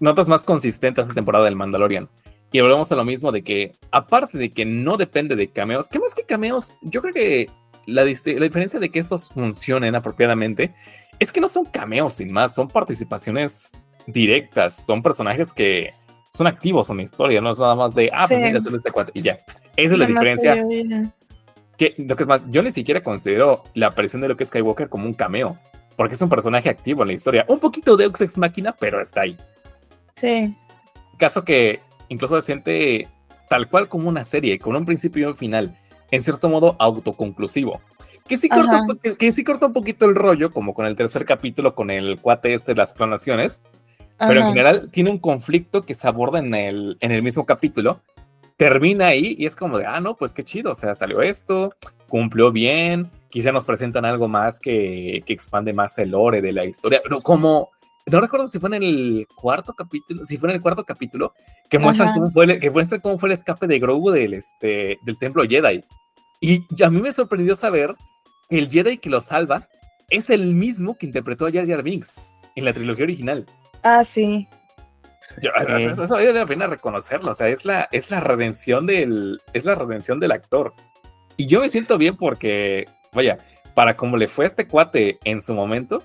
notas más consistente esta temporada del Mandalorian. Y volvemos a lo mismo de que, aparte de que no depende de cameos, que más que cameos, yo creo que la, diferencia de que estos funcionen apropiadamente es que no son cameos sin más, son participaciones directas, son personajes que son activos en la historia, no es nada más de, ah, pues Sí. mira, tú este cuate y ya. Esa es la diferencia que lo que es más, yo ni siquiera considero la aparición de Luke Skywalker como un cameo, porque es un personaje activo en la historia. Un poquito de Ex Máquina, pero está ahí. Sí. Caso que incluso se siente tal cual como una serie, con un principio y un final, en cierto modo autoconclusivo. Que sí, corta, Ajá. que, que sí corta un poquito el rollo, como con el tercer capítulo, con el cuate este de las clonaciones, pero en Ajá. general tiene un conflicto que se aborda en el, en el mismo capítulo. Termina ahí y es como de, ah, no, pues qué chido, o sea, salió esto, cumplió bien, quizá nos presentan algo más que, que expande más el lore de la historia, pero como, no recuerdo si fue en el cuarto capítulo, si fue en el cuarto capítulo, que muestran, Ajá. cómo fue, el, que muestran cómo fue el escape de Grogu del, este, del templo Jedi. Y a mí me sorprendió saber que el Jedi que lo salva es el mismo que interpretó a Jar Jar Binks en la trilogía original. Ah, sí. Yo- Sí. eso vale la pena reconocerlo. O sea, es la, es la redención del, es la redención del actor. Y yo me siento bien porque, vaya, para como le fue a este cuate en su momento,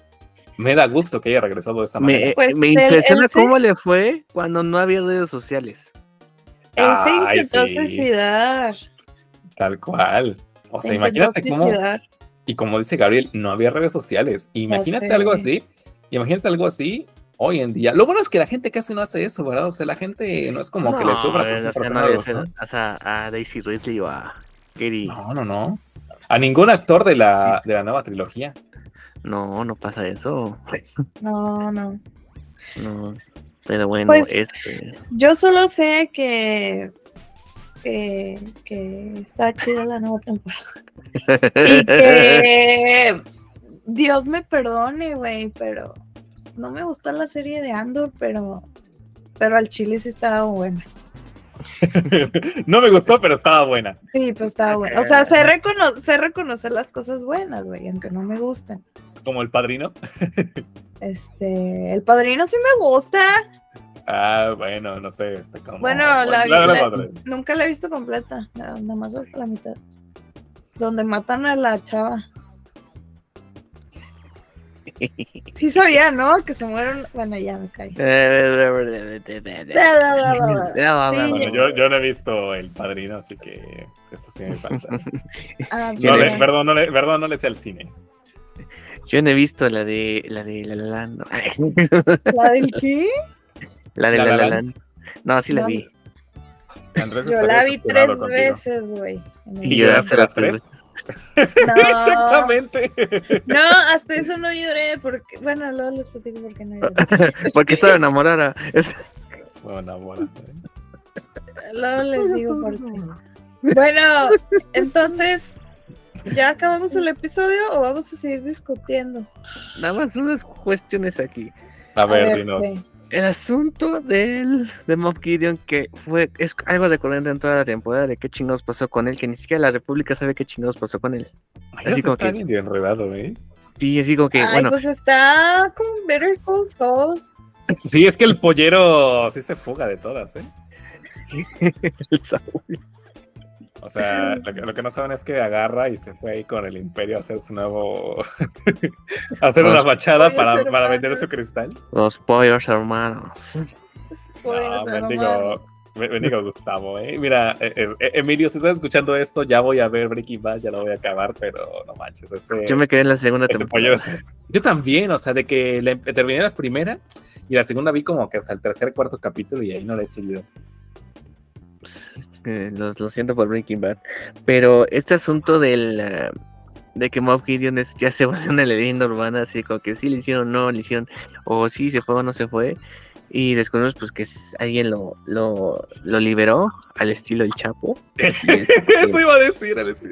me da gusto que haya regresado de esa manera. Me, Pues, me impresiona sí- cómo le fue cuando no había redes sociales. Él se intentó sí. suicidar. Tal cual. O Se sea, imagínate cómo, suicidar. y como dice Gabriel, no había redes sociales. Imagínate sé. algo así, imagínate algo así hoy en día. Lo bueno es que la gente casi no hace eso, ¿verdad? O sea, la gente no es como que le una o sea, no o sea, a Daisy Ridley o a Katie. No, no, no. A ningún actor de la, de la nueva trilogía. No, no pasa eso. No, no. No. Pero bueno, Pues- este. Yo solo sé que, que, que está chida la nueva temporada. Y que Dios me perdone, güey, pero no me gustó la serie de Andor, pero, pero al chile sí estaba buena. no me gustó, pero estaba buena. Sí, pues estaba buena. O sea, sé, recono- sé reconocer las cosas buenas, güey, aunque no me gusten. Como el padrino. Este, el padrino sí me gusta. Ah, bueno, no sé. Este, como... Bueno, la, la- la- la- la- nunca la he visto completa, nada más hasta la mitad. Donde matan a la chava. Sí sabía, ¿no? Que se mueren. Bueno, ya me caí. Sí. Bueno, yo, yo no he visto el padrino, así que eso sí me falta. Ah, No le- bien. perdón, no le, perdón, no le sé al cine. Yo no he visto la de la de La La Land. ¿La del qué? La de La La La La Land. No, sí la vi. Andrés Yo la vi tres contigo. veces, güey. ¿Y lloraste las tres? No, Exactamente. no, hasta eso no lloré, porque, bueno, luego les platico por qué no lloré. Porque estaba enamorada. Es- Bueno, bueno. Luego les digo por qué. Bueno, entonces, ¿ya acabamos el episodio o vamos a seguir discutiendo? Nada más unas cuestiones aquí. A ver, ver, dinos. ¿qué? El asunto del de Moff Gideon que fue es algo recurrente en toda la temporada de qué chingados pasó con él, que ni siquiera la República sabe qué chingados pasó con él. Ay, así eso como está que- bien enredado, ¿eh? Sí, así como que, Ay, bueno, pues está con Better Call Saul. Sí, es que el pollero sí se fuga de todas, ¿eh? el Saúl. O sea, lo que, lo que no saben es que agarra y se fue ahí con el imperio a hacer su nuevo... a hacer una Los fachada pollos para, para hermanos. vender su cristal. los pollos hermanos. Pues, No, hermanos. bendigo, be- bendigo Gustavo, ¿eh? Mira, eh, eh, Emilio, si estás escuchando esto, ya voy a ver Breaking Bad, ya lo voy a acabar, pero no manches, ese... Yo me quedé en la segunda temporada. Yo también, o sea, de que le, terminé la primera y la segunda vi como que hasta el tercer, cuarto capítulo y ahí no le he seguido. Eh, lo, lo siento por Breaking Bad. Pero este asunto del eh, de que Moff Gideon es- ya se volvió una leyenda urbana, así como que sí le hicieron, no le hicieron, o sí se fue o no se fue. Y descubrimos pues que alguien lo, lo, lo liberó al estilo el Chapo. Eso iba a decir, Alex.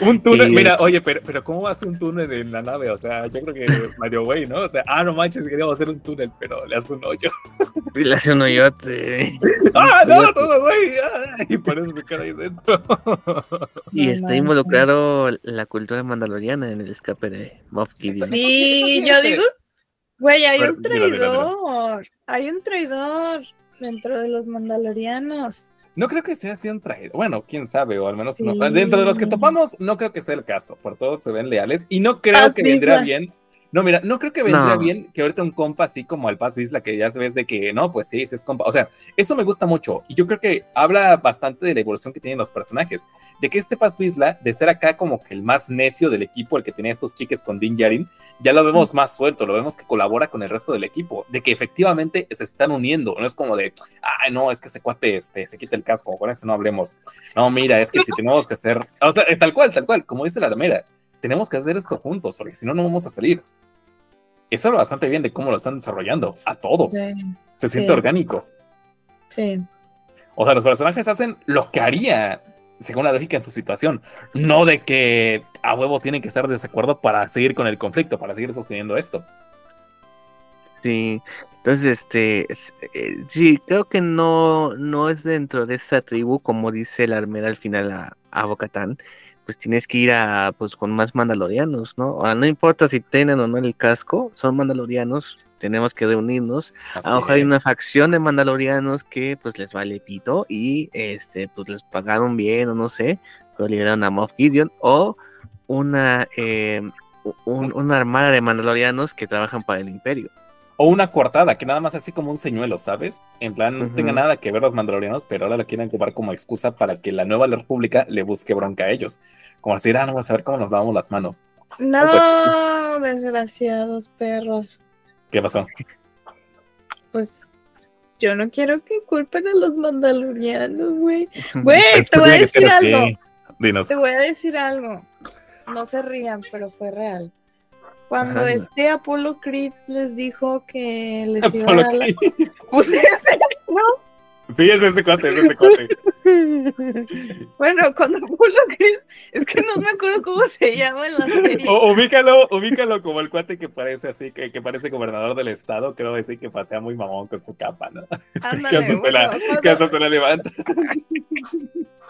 Un túnel, Y- mira, oye, pero, pero ¿cómo hace un túnel en la nave? O sea, yo creo que medio güey, ¿no? O sea, ah, no manches, queríamos hacer un túnel, pero le hace un hoyo. Y le hace un hoyote. ¡Ah, no, todo güey! ah, Y por eso se queda ahí dentro. Y No está involucrado la cultura mandaloriana en el escape de Moff Gideon. Sí, yo digo, güey, hay un traidor. Hay un traidor dentro de los mandalorianos. No creo que sea así un traidor. Bueno, quién sabe, o al menos no- dentro de los que topamos, no creo que sea el caso. Por todos se ven leales y no creo Paz que vendría bien No, mira, no creo que vendría No. bien que ahorita un compa así como al Paz Vizla, que ya ves de que no, pues sí, sí es compa. O sea, eso me gusta mucho. Y yo creo que habla bastante de la evolución que tienen los personajes. De que este Paz Vizla, de ser acá como que el más necio del equipo, el que tenía estos chiques con Din Djarin, ya lo vemos más suelto, lo vemos que colabora con el resto del equipo. De que efectivamente se están uniendo. No es como de, ay, no, es que ese cuate este, se quita el casco, con eso no hablemos. No, mira, es que si tenemos que hacer. O sea, tal cual, tal cual, como dice la armera tenemos que hacer esto juntos, porque si no, no vamos a salir. Eso habla bastante bien de cómo lo están desarrollando a todos. Sí, Se siente sí. orgánico. sí. O sea, los personajes hacen lo que haría según la lógica en su situación, no de que a huevo tienen que estar de desacuerdo para seguir con el conflicto, para seguir sosteniendo esto. Sí, entonces, este, es- eh, sí, creo que no, no es dentro de esa tribu, como dice la armera al final a, a Bo-Katan, pues tienes que ir a, pues, con más mandalorianos, ¿no? O sea, no importa si tienen o no el casco, son mandalorianos, tenemos que reunirnos. Así A lo mejor hay una facción de mandalorianos que, pues, les vale pito y, este, pues, les pagaron bien o no sé, pero liberaron a Moff Gideon, o una, eh, un- una armada de mandalorianos que trabajan para el imperio. O una cortada, que nada más así como un señuelo, ¿sabes? En plan, no tenga nada que ver los mandalorianos, pero ahora la quieren ocupar como excusa para que la nueva república le busque bronca a ellos. Como decir, ah, no vamos a ver cómo nos lavamos las manos. No, desgraciados perros. ¿Qué pasó? Pues yo no quiero que culpen a los mandalorianos, güey. Güey, Es te voy a decir algo. Dinos. Te voy a decir algo. No se rían, pero fue real. Cuando Ajá. este Apollo Creed les dijo que les iba a Apolo dar la... Pues ese, ¿no? Sí, es ese cuate, es ese cuate. Bueno, cuando Apollo Creed... Es que no me acuerdo cómo se llama en la serie. O, ubícalo, ubícalo como el cuate que parece así, que, que parece gobernador del estado, creo decir que pasea muy mamón con su capa, ¿no? que Ándale, se la, que hasta cuando, se la levanta.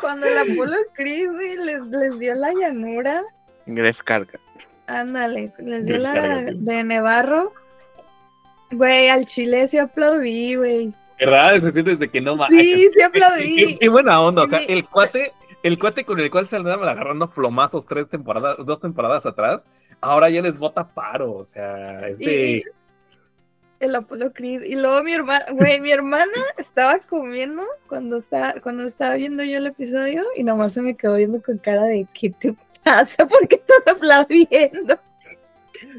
cuando el Apollo Creed les, les dio la llanura, Gref carga. Ándale, les dio la de Nevarro. Güey, al chile sí aplaudí, güey. ¿Verdad? Se siente desde que no manches. Sí, sí aplaudí. Qué, qué buena onda. O sea, Sí. el cuate, el cuate con el cual se andaban agarrando plomazos tres temporadas, dos temporadas atrás, ahora ya les bota paro. O sea, es de. Y el Apollo Creed. Y luego mi hermana, güey, mi hermana estaba comiendo cuando estaba, cuando estaba viendo yo el episodio y nomás se me quedó viendo con cara de ¿qué te pasa? ¿Por qué estás aplaudiendo?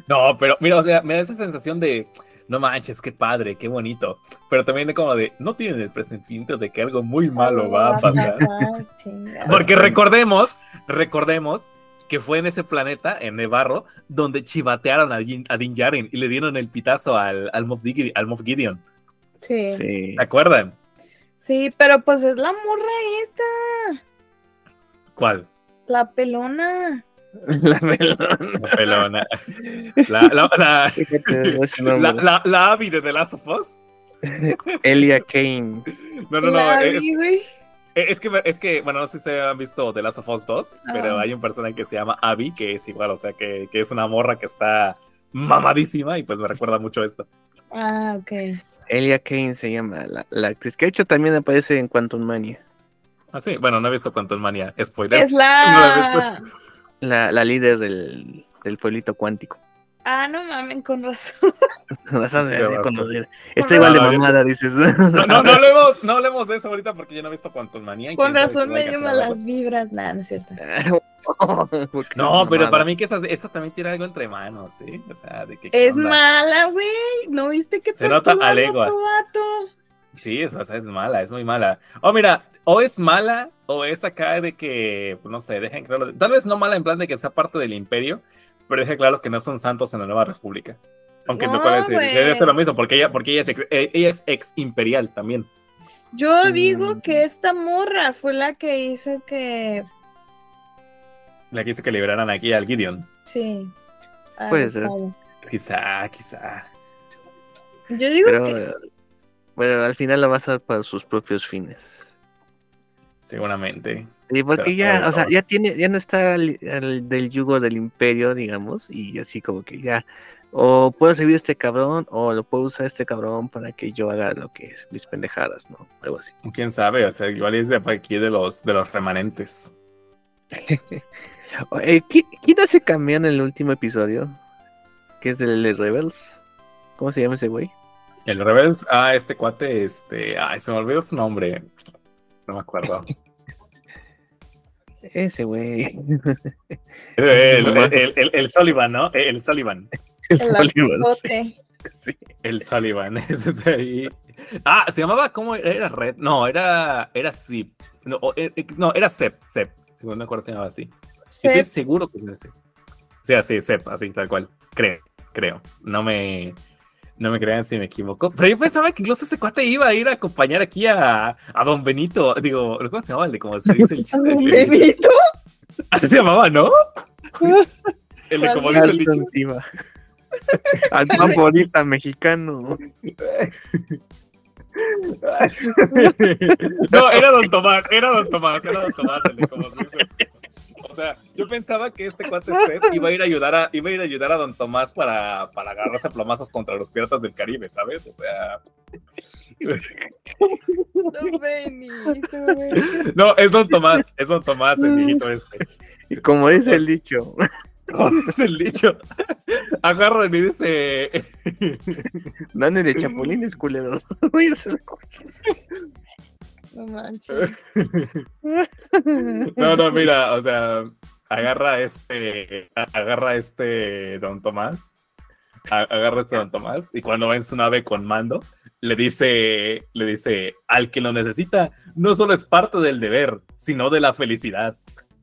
No, pero mira, o sea, me da esa sensación de. No manches, qué padre, qué bonito. Pero también de como de. No tienen el presentimiento de que algo muy malo va a pasar. Chingada. Porque recordemos, recordemos que fue en ese planeta, en Nevarro, donde chivatearon a, Din- a Din Djarin y le dieron el pitazo al, al, Moff, Gideon, al Moff Gideon. Sí. Sí. ¿Se acuerdan? sí, pero pues es la morra esta, ¿Cuál? La pelona. La melona. La pelona. La, la, la, la, nombre. la, la Abby de The Last of Us. Elia Kane. No, no, no. la Es, que, es que, bueno, no sé si han visto The Last of Us 2, pero Ah. hay un personaje que se llama Abby, que es igual, o sea, que, que es una morra que está mamadísima y pues me recuerda mucho esto. Ah, ok. Elia Kane se llama la, la actriz. Que de hecho también aparece en Quantum Mania. Ah, sí, bueno, no he visto Quantum Mania, spoiler. Es la. La, la líder del, del pueblito cuántico. Ah, no mames, con razón. Con razón, Está igual de No, no, yo- mamada, dices. No, no, no hablemos, no hablemos de eso ahorita porque yo no he visto Quantum Mania. y Con razón si me vaya a dio ser algo. malas vibras. Nah, no es cierto. No, es pero mamada. para mí que esa, esta también tiene algo entre manos, ¿sí? O sea, de que... ¿qué Es onda? mala, güey. ¿No viste que Se nota a leguas. Sí, es, o sea, es mala, es muy mala. O mira, o es mala, o es acá de que, pues no sé, dejen claro, tal vez no mala en plan de que sea parte del imperio, pero dejen claro que no son santos en la nueva república. Aunque No, lo cual güey. debe ser lo mismo, porque ella, porque ella es, ex, eh, ella es ex imperial también. Yo Mm. digo que esta morra fue la que hizo que. La que hizo que liberaran aquí al Gideon. Sí. Ah, Puede ser. sabe. Quizá, quizá. Yo digo Pero, que. bueno, al final la va a hacer para sus propios fines. Seguramente. Sí, porque ya, o sea, ya tiene, ya no está al- al del yugo del imperio, digamos, y así como que ya, o puedo servir a este cabrón, o lo puedo usar a este cabrón para que yo haga lo que es mis pendejadas, ¿no? Algo así. Quién sabe, o sea, igual es de aquí de los, de los remanentes. Eh, ¿qui- ¿Quién hace cameo en el último episodio? que es del Rebels. ¿Cómo se llama ese güey? El Rebels, ah, este cuate, este, ay, se me olvidó su nombre. No me acuerdo. Ese güey. El, el, el, el Sullivan, ¿no? El Sullivan. El El Sullivan. El Sullivan, ese es ahí. Ah, se llamaba, ¿cómo era? ¿Era Red? No, era, era Zip. No, o- eh, eh, no, era Zep, Zep. Según me acuerdo se llamaba así. Estoy Zep. seguro que es ese. Sí, así, Zep, así, tal cual. Creo, creo. No me, no me crean si me equivoco. Pero yo pensaba que incluso ese cuate iba a ir a acompañar aquí a, a Don Benito. Digo, ¿cómo se llamaba el de cómo se dice el chiste? Benito. Así se llamaba, ¿no? El de ¿Cuál como dice el dicho. Alton Bonita, mexicano. No, era Don Tomás, era Don Tomás, era Don Tomás el de cómo se dice. O sea, yo pensaba que este cuate Seth iba a ir a ayudar a, iba a ir a ayudar a Don Tomás para, para agarrarse a plomazos contra los piratas del Caribe, ¿sabes? O sea. No, es Don Tomás, es Don Tomás, el viejito este. Y como dice el dicho, Es el dicho. Agarran y dice. dándole chapulines culeros. No manches. No, no, mira, o sea, agarra este, agarra este Don Tomás, agarra este Don Tomás y cuando va en su nave con mando, le dice, le dice, al que lo necesita, no solo es parte del deber, sino de la felicidad.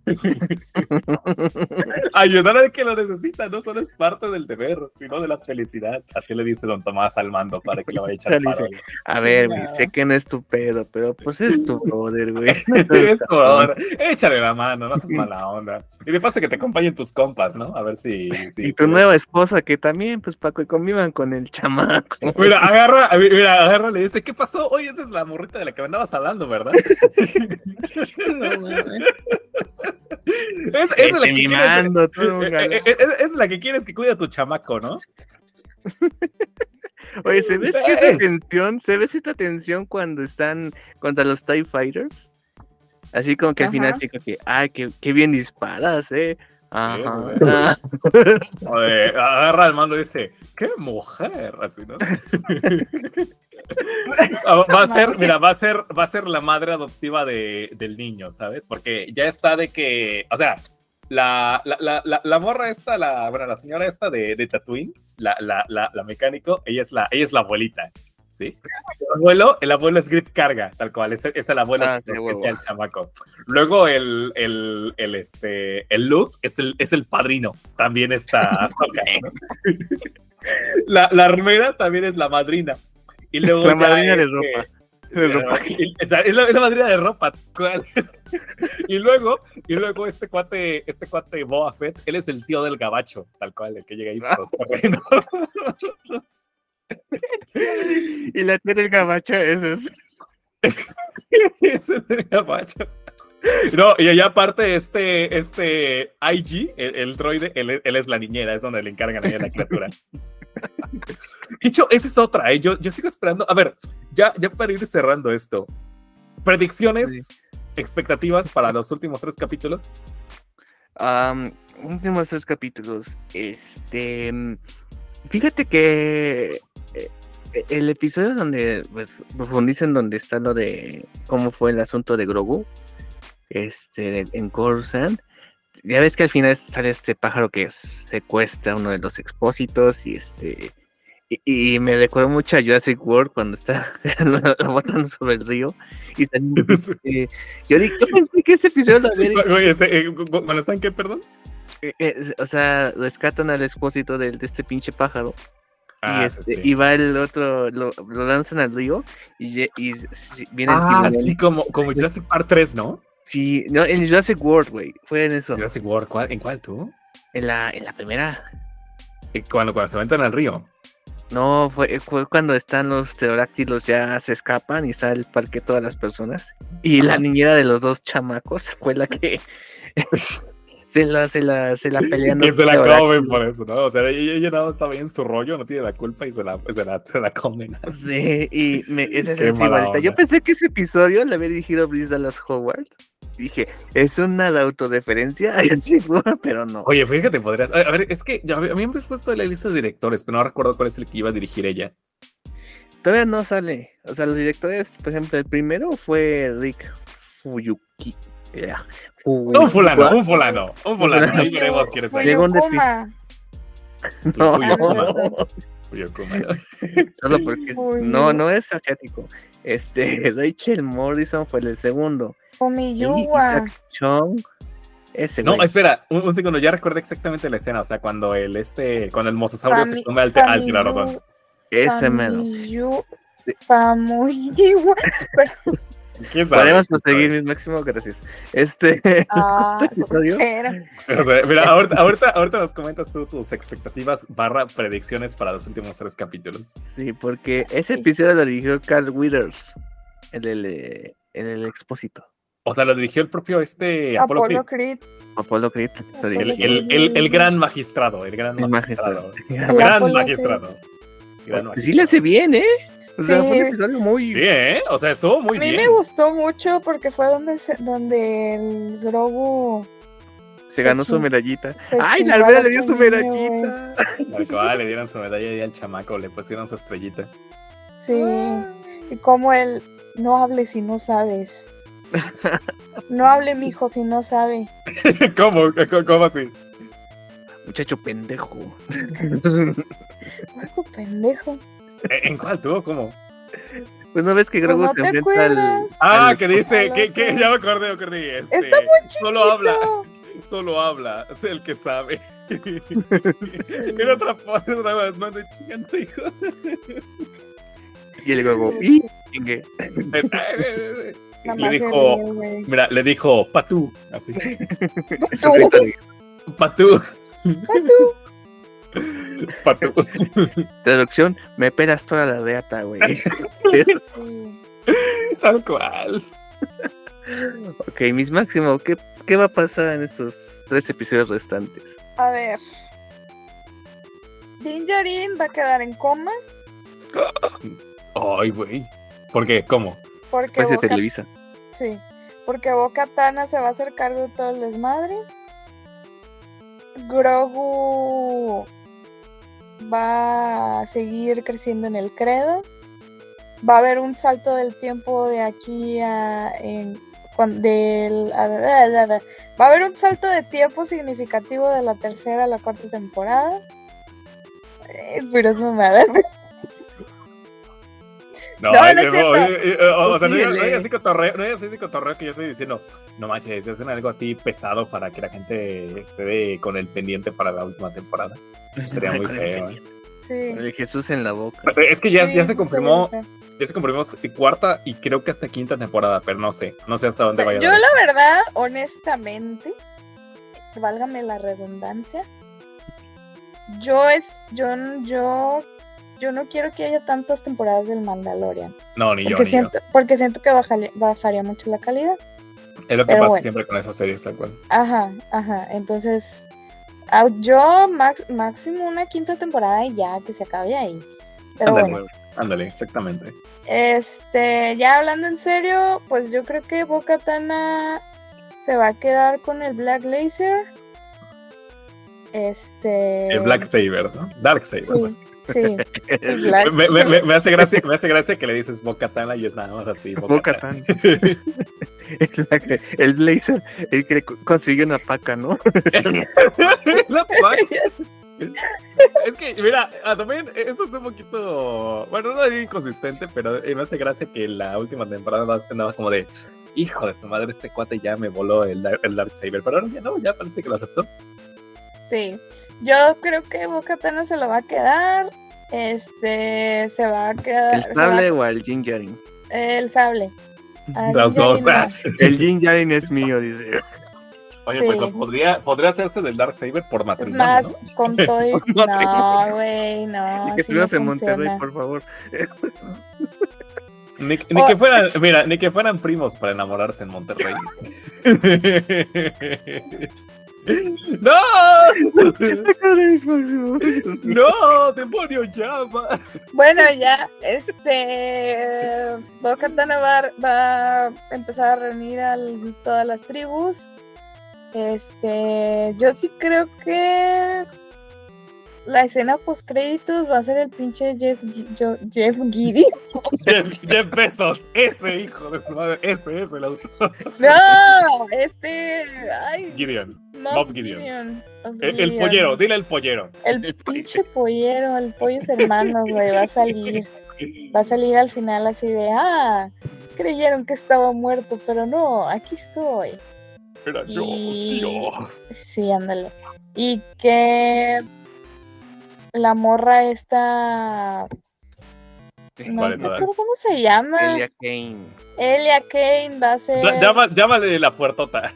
Ayudar al que lo necesita no solo es parte del deber, sino de la felicidad. Así le dice Don Tomás al mando para que lo vaya a echar dice, A ver, sé que no es tu pedo, pero pues es tu brother, güey. No Es échale la mano, no seas mala onda. Y de paso que te acompañen tus compas, ¿no? A ver si. si- Y si- tu nueva esposa, que también, pues, Paco, y convivan con el chamaco. Mira, agarra, mira, agarra, le dice, ¿qué pasó? Oye, esa es la morrita de la que me andabas hablando, ¿verdad? No. Es, esa es la Este, que quieres. mimando, eh, eh, eh, es la que quieres que cuide a tu chamaco, ¿no? Oye, se ve cierta tensión, se ve cierta tensión cuando están contra los TIE Fighters. Así como que al final sí como que, ay, qué, qué bien disparas, eh. Ajá. Ah, Oye, agarra al mando y dice, ¡qué mujer! Así, ¿no? Ah, va a ser, mira, va a ser, va a ser la madre adoptiva de, del niño, ¿sabes? Porque ya está de que, o sea, la, la, la, la, la morra esta, la, bueno, la señora esta de, de Tatooine, la, la, la, la mecánico, ella es la, ella es la abuelita, ¿sí? El abuelo, el abuelo es Grip Carga, tal cual, es, es el abuelo Ah, que protege al chamaco. Luego el, el, el, este, el Luke es el, es el padrino, también está Ahsoka, ¿no? La, la armera también es la madrina. Y luego La madrina de ropa. de ropa. y- Es la, es la madrina de ropa. y luego, y luego este cuate, este cuate Boa Fett, él es el tío del gabacho, tal cual, el que llega ahí por los terrenos. Y la tía del gabacho, es. Es el gabacho. No, y allá aparte, este, este IG, el, el droide, él, él es la niñera, es donde le encargan la criatura. De hecho, esa es otra, ¿eh? yo, yo sigo esperando. A ver, ya, ya para ir cerrando esto. Predicciones, expectativas para los últimos tres capítulos. Am, últimos tres capítulos. Este. Fíjate que. eh, El episodio donde pues, profundizan donde está lo de cómo fue el asunto de Grogu, este, en Coruscant, ya ves que al final sale este pájaro que secuestra uno de los expósitos y este y, y me recuerdo mucho a Jurassic World cuando está lo, lo botan sobre el río y salen, eh, yo, di- yo pensé que ese episodio lo había este, eh, ¿Cuándo están qué, perdón? eh, eh, o sea, rescatan al expósito del- de, este pinche pájaro. y, Ah, este, sí, y va el otro, lo, lo lanzan al río y, y s- viene el Ah, sí, como, como Jurassic Park 3, ¿no? Sí, no, en Jurassic World, güey. Fue en eso. Jurassic World, ¿cuál- ¿en cuál tú? En la, en la primera. Cuando, cuando se aventan al río. No, fue, fue cuando están los pterodáctilos, ya se escapan y sale el parque todas las personas. Y la niñera de los dos chamacos fue la que se la, se la, se la pelean. Y se la comen por eso, ¿no? O sea, ella, más estaba ahí en su rollo, no tiene la culpa y se la, se la, se la comen. Sí, y me, esa es bonita. Yo pensé que ese episodio le había dirigido Brice Dallas Howard. Dije, ¿es una autodeferencia? Sí, pero no. Oye, fíjate, podrías. A ver, es que a mí me han puesto la lista de directores, pero no recuerdo cuál es el que iba a dirigir ella. Todavía no sale. O sea, los directores, por ejemplo, el primero fue Rick Fuyuki. Yeah. Un fulano, un fulano, un fulano. Ahí veremos quién es. Llegó un. No, solo porque no, no es asiático. Este, Rachel Morrison fue el segundo. Fumiyuwa. Chung, ese No, güey. espera, un, un segundo, ya recuerdo exactamente la escena, o sea, cuando el este, cuando el mosasaurio se come al, te- al tirador. ese mero. Famiyu- Famuyuwa. Pero- ¿Quién sabe? Podemos proseguir, mis máximo, gracias. Este, Ah, episodio? cero. O sea, mira, ahorita, ahorita, ahorita nos comentas tú tus expectativas barra predicciones para los últimos tres capítulos. sí, porque ese episodio lo dirigió Carl Withers, el, el, eh, el, expósito. O sea, lo dirigió el propio este Apolo Apolo Creed. Creed. Apolo Creed. El, el, el, el gran magistrado, el gran El magistrado. magistrado. El gran magistrado. Gran Pues sí le hace bien, ¿eh? O sea, fue un Sí. episodio muy... Sí, ¿eh? O sea, estuvo muy A mí bien. me gustó mucho porque fue donde se- donde el Grogu Se Se ganó su medallita. ¡Ay, la la le dio su medallita! Al cual le dieron su medalla y al chamaco le pusieron su estrellita. Sí. Y como él no hable si no sabes. No hable mijo si no sabe. ¿Cómo? ¿Cómo, cómo así? Muchacho pendejo. Algo pendejo. ¿En cuál tuvo? ¿Cómo? Pues no ves que Pues Grogu no se enfrenta al... Ah, al- que dice, que, que ya me acordé, me acordé. Este, Está muy chiquito. Solo habla, solo habla, es el que sabe. Era otra otra vez más de chingando, hijo. Y el Grogu... ¡Y! Nada Le dijo, mira, le dijo, patú, así. Grito de- Patú. Traducción, me pelas toda la reata, güey. Tal cual. ok, mis máximo, ¿qué, ¿qué va a pasar en estos tres episodios restantes? A ver. Din Djarin va a quedar en coma Ay, güey. ¿Por qué? ¿Cómo? porque Pues Boca- Televisa. Sí, porque Boca Tana se va a hacer cargo de todo el desmadre. Grogu va a seguir creciendo en el credo. Va a haber un salto del tiempo de aquí a. En, del- a- va a haber un salto de tiempo significativo de la tercera a la cuarta temporada. Pero es mamada. No, No, no es cierto. o sea, no digas- así cotorreo, no digas así cotorreo que yo estoy diciendo, no manches, hacen algo así pesado para que la gente se dé con el pendiente para la última temporada. Sería muy feo. Sí. El Jesús en la boca. Es que ya, Sí, ya se confirmó, ya se confirmó cuarta y creo que hasta quinta temporada, pero no sé, no sé hasta dónde vaya. a Yo la verdad, honestamente, válgame la redundancia, yo es, yo, yo, yo no quiero que haya tantas temporadas del Mandalorian. No, ni yo, porque ni siento, porque siento que bajaría, bajaría mucho la calidad. Es lo que pero pasa bueno. siempre con esas series, tal cual. Ajá, ajá. Entonces, ah, yo max- máximo una quinta temporada y ya que se acabe ahí. Pero Ándale, bueno. ándale, exactamente. Este, ya hablando en serio, pues yo creo que Boca Tana se va a quedar con el Black Laser. Este. El Black Saber, ¿no? Dark Saber. Sí, pues. Sí. Me, me- me- me hace gracia, me hace gracia que le dices Bocatana y es nada más así. Bo-Katan. El, el Blazer, el que co- consiguió una paca, ¿no? La paca. Es que, mira, ah, también eso es un poquito, bueno, no digo inconsistente, pero eh, me hace gracia que la última temporada vas- andaba como de, hijo de su madre, este cuate ya me voló el, el Dark Saber, pero ahora ya no, ya parece que lo aceptó. Sí. Yo creo que Boca Tana se lo va a quedar. Este, se va a quedar. ¿El sable o al Jin Yarin? el sable. Las ya dos. ah. El Jin Yarin es mío, dice. Oye, pues lo podría, podría hacerse del Dark Saber por Es matrimonio, más, ¿no? con todo. y- No, güey, no. que no estuvieras en Monterrey, por favor. Ni, ni Oh. que fueran, mira, ni que fueran primos para enamorarse en Monterrey. ¡No! ¡No! ¡Demonio llama! Bueno, ya, este. Bo-Katan va, va a empezar a reunir a todas las tribus. Este. Yo sí creo que. La escena post créditos va a ser el pinche Jeff, yo- Jeff Giddy. Jeff, Jeff Bezos, ese hijo de su madre, ese es el autor. No, este. Ay, Gideon. Moff Moff Gideon. El, el pollero, dile el pollero. El El pinche pollero, el pollos hermanos, güey, va a salir. Va a salir al final así de, ah, creyeron que estaba muerto, pero no, aquí estoy. Era yo, Y- yo. Sí, ándale. Y que la morra esta, no cómo se llama, Elia Kane. Elia Kane va a ser llama- Llámale la fuertota.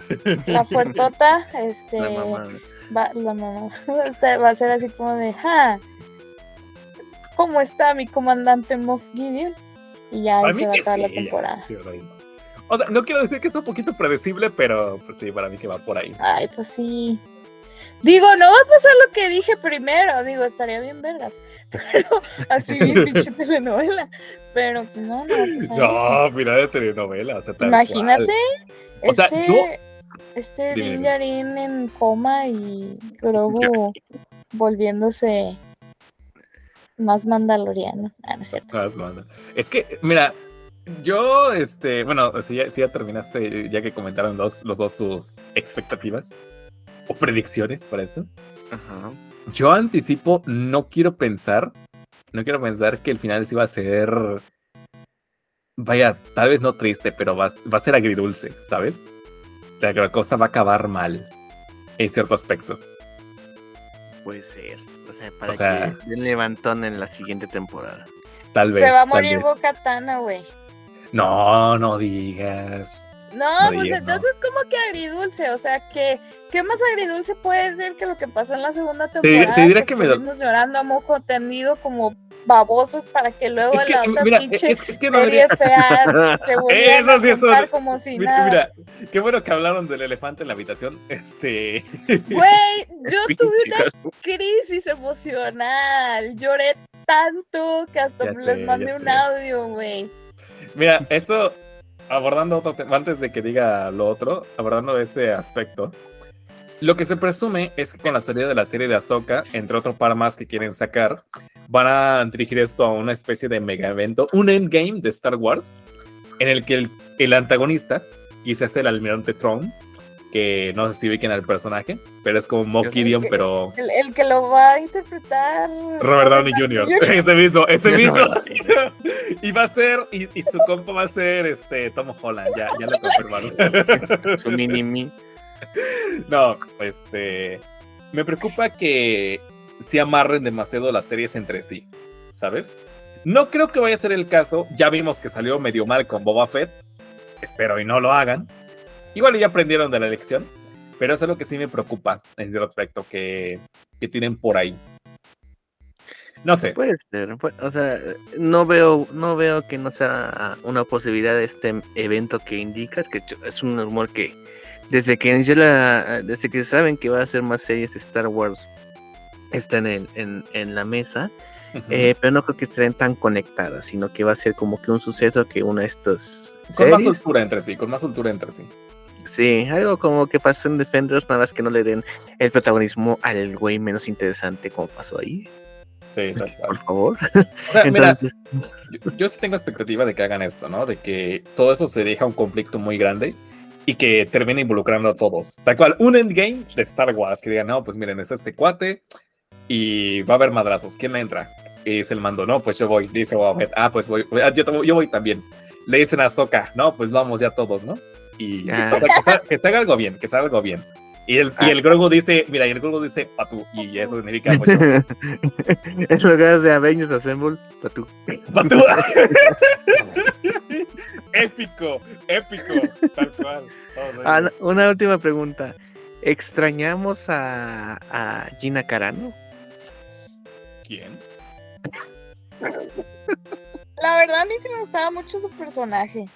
la fuertota, este, La mamá. va, la mamá, Este, va a ser así como de, ja, ¿cómo está mi comandante Moff Gideon? Y ya ahí se va a acabar la ya, temporada. sí. O sea, no quiero decir que es un poquito predecible, pero pues, sí, para mí que va por ahí. Ay, pues sí. Digo, no va a pasar lo que dije primero. Digo, estaría bien vergas. Pero así bien pinche telenovela. Pero no, no va a pasar eso. No, mira de telenovela. O sea, Imagínate. cual. O sea, este, yo- Este en coma y Grogu volviéndose más mandaloriano. Ah, no es cierto. Madre. Es que, mira, yo, este, bueno, si ya, si ya terminaste, ya que comentaron los, los dos sus expectativas o predicciones para esto. Ajá. Yo anticipo, no quiero pensar, no quiero pensar que el final sí va a ser, vaya, tal vez no triste, pero va, va a ser agridulce, ¿sabes? O sea, que la cosa va a acabar mal, en cierto aspecto. Puede ser. O sea, para sea- que den levantón en la siguiente temporada. Tal vez. Se va a morir vez. Bo-Katana, güey. No, no digas. No, No pues digas, no. entonces como que agridulce, o sea que ¿qué más agridulce puede ser que lo que pasó en la segunda temporada? te diré que me do- estuvimos llorando a moco tendido como babosos para que luego Es que, la otra mira, pinche es, es que no serie diría- fea se volviera Eso a sí es juntar un- como si Mira, nada. mira, qué bueno que hablaron del elefante en la habitación. Este. Güey, yo tuve una crisis emocional, lloré tanto que hasta Ya les sé, mandé un sé. audio, güey. Mira, eso, abordando otro tema, antes de que diga lo otro, abordando ese aspecto, lo que se presume es que con la salida de la serie de Ahsoka, entre otro par más que quieren sacar, van a dirigir esto a una especie de mega evento, un endgame de Star Wars, en el que el, el antagonista hacer el almirante Throne, que no sé si ubiquen al personaje, pero es como Yo- Gideon, pero El, el que lo va a interpretar Robert Downey Jr. Ese mismo, ese mismo. y va a ser, y, y su compa va a ser este Tom Holland, ya, ya lo confirmaron. Su mini mi. no, este. Me preocupa que se amarren demasiado las series entre sí, ¿sabes? No creo que vaya a ser el caso. Ya vimos que salió medio mal con Boba Fett. Espero y no lo hagan. Igual ya aprendieron de la lección. Pero eso es lo que sí me preocupa en el aspecto que, que tienen por ahí. No sé. Puede ser. O sea, no veo, no veo que no sea una posibilidad de este evento que indicas, que es un rumor que desde que inició la, desde que saben que va a hacer más series de Star Wars, está en, el- en, en la mesa. Eh, pero no creo que estén tan conectadas, sino que va a ser como que un suceso que una de estas Con más soltura entre sí, con más soltura entre sí. Sí, algo como que pasó en Defenders, nada más que no le den el protagonismo al güey menos interesante como pasó ahí, Sí, tal por favor. Mira, yo, yo sí tengo expectativa de que hagan esto, ¿no? De que todo eso se deja un conflicto muy grande y que termine involucrando a todos. Tal cual, un endgame de Star Wars que digan, no, pues miren, es este cuate y va a haber madrazos. ¿Quién entra? Y dice el mando, no, pues yo voy. Dice Boba ah, pues voy. Ah, yo, yo voy también. Le dicen a Soka, no, pues vamos ya todos, ¿no? Y o sea, que, se, que se haga algo bien, que se haga algo bien. Y el, y el Grogu dice, mira, y el Grogu dice, patú, y eso significa, pues, en lugar de Avengers Assemble, tú. patú. épico, épico, tal cual. Todo Ah, una última pregunta. ¿Extrañamos a, a Gina Carano? ¿Quién? La verdad a mí sí me gustaba mucho su personaje.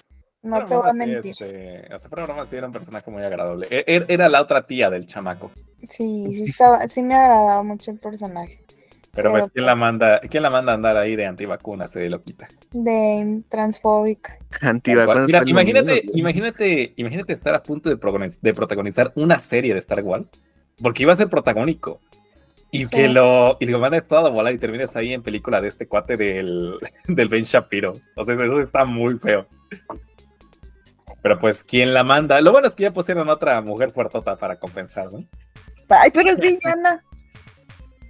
No te voy a mentir. este, o sea, pero aún así era un personaje muy agradable. E- er- Era la otra tía del chamaco. Sí, sí, estaba, sí me agradaba mucho el personaje. Pero pues, ¿quién la manda, quién la manda a andar ahí de antivacunas, de loquita? De transfóbica. Antivacunas Mira, imagínate, imagínate, imagínate estar a punto de, protagonizar una serie de Star Wars, porque iba a ser protagónico. Y que Sí. lo, y lo mandes todo a volar y termines ahí en película de este cuate del, del Ben Shapiro. O sea, eso está muy feo. Pero pues, ¿quién la manda? Lo bueno es que ya pusieron otra mujer fuertota para compensar, ¿no? Ay, pero es villana.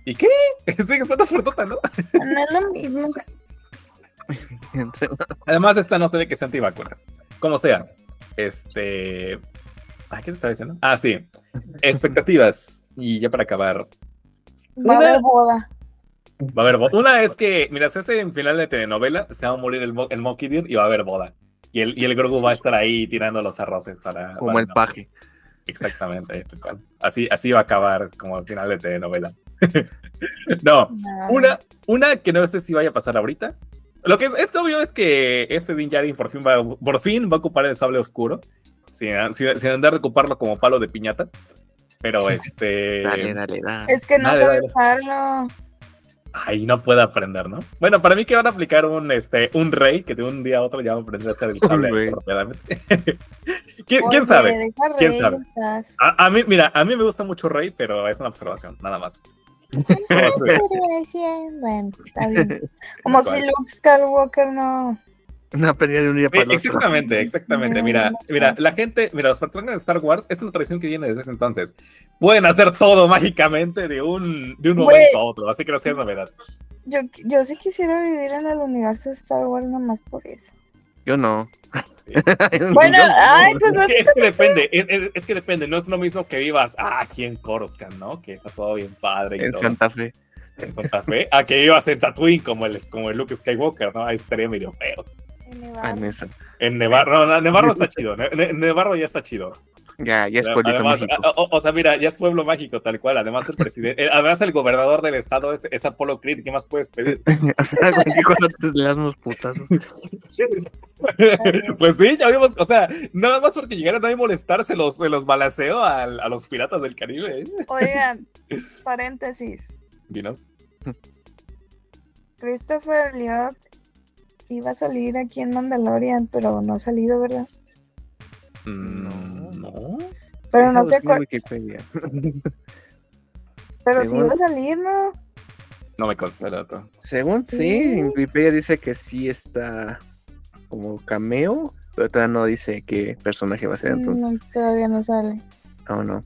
¿Y qué? Sigue estando fuertota, ¿no? No es lo mismo. Además, esta no ve que sea antivacunas. Como sea. Este. ¿A qué te estaba diciendo? Ah, sí. Expectativas. Y ya para acabar. Va a haber boda. Va a haber boda. Una es que, mira, si hace en final de telenovela, se va a morir el, mo- el Monkey Deer y va a haber boda. Y el, y el Grogu va a estar ahí tirando los arroces para. Como para el no- paje. Exactamente. cual. Así, así va a acabar como el final de telenovela. no, No. Una, una que no sé si vaya a pasar ahorita. Lo que es, es obvio es que este Din Djarin por fin va, por fin va a ocupar el sable oscuro. Sin, sin, sin andar de ocuparlo como palo de piñata. Pero este. Dale, dale, dale. Es que no Dale, sabe dale. usarlo. Ahí no puede aprender, ¿no? Bueno, para mí que van a aplicar un, este, un rey que de un día a otro ya va a aprender a hacer el sable. ¿Quién, Oye, quién sabe? ¿Quién sabe? A, a mí, mira, a mí me gusta mucho Rey, pero es una observación, nada más. Pues, Bueno, está bien. Como si. Luke Skywalker no. Una pelea de un día para el otro. Exactamente, exactamente. No, Mira, no mira, la gente, mira, los personajes de Star Wars, es una tradición que viene desde ese entonces. Pueden hacer todo mágicamente de un, de un momento a otro, así que no sea novedad. Yo, yo sí quisiera vivir en el universo de Star Wars nomás por eso. Yo no. Bueno, Yo- ay, pues Es que, es que depende, es, es- es que depende, no es lo mismo que vivas ah, aquí en Coruscant, ¿no? Que está todo bien padre y en todo, Santa Fe. en Santa Fe, a que vivas en Tatooine como el, como el Luke Skywalker, ¿no? Ahí estaría medio feo. En Ah, en Nevada. esa. En Nevarro, no, Nevarro está chido, Ne- Ne- Nevarro ya está chido. Ya, ya es pueblito Además, mágico. o, sea, mira, ya es pueblo mágico, tal cual. Además, el presidente, eh, además, el gobernador del estado es, es Apolo Creed. ¿Qué más puedes pedir? o sea, cualquier cosa te le das unos putazos. pues sí, ya vimos, o sea, nada más porque llegaron a molestarse los, se los balaceó al- a, los piratas del Caribe. ¿eh? Oigan, paréntesis. Dinos. Christopher Lloyd iba a salir aquí en Mandalorian, pero no ha salido, ¿verdad? Mm, no. Pero no sé cuál, Wikipedia. pero sí iba a salir, ¿no? No me consta el dato. Según sí, Sí. en Wikipedia dice que sí está como cameo, pero todavía no dice qué personaje va a ser, entonces, No, todavía no sale. no, no.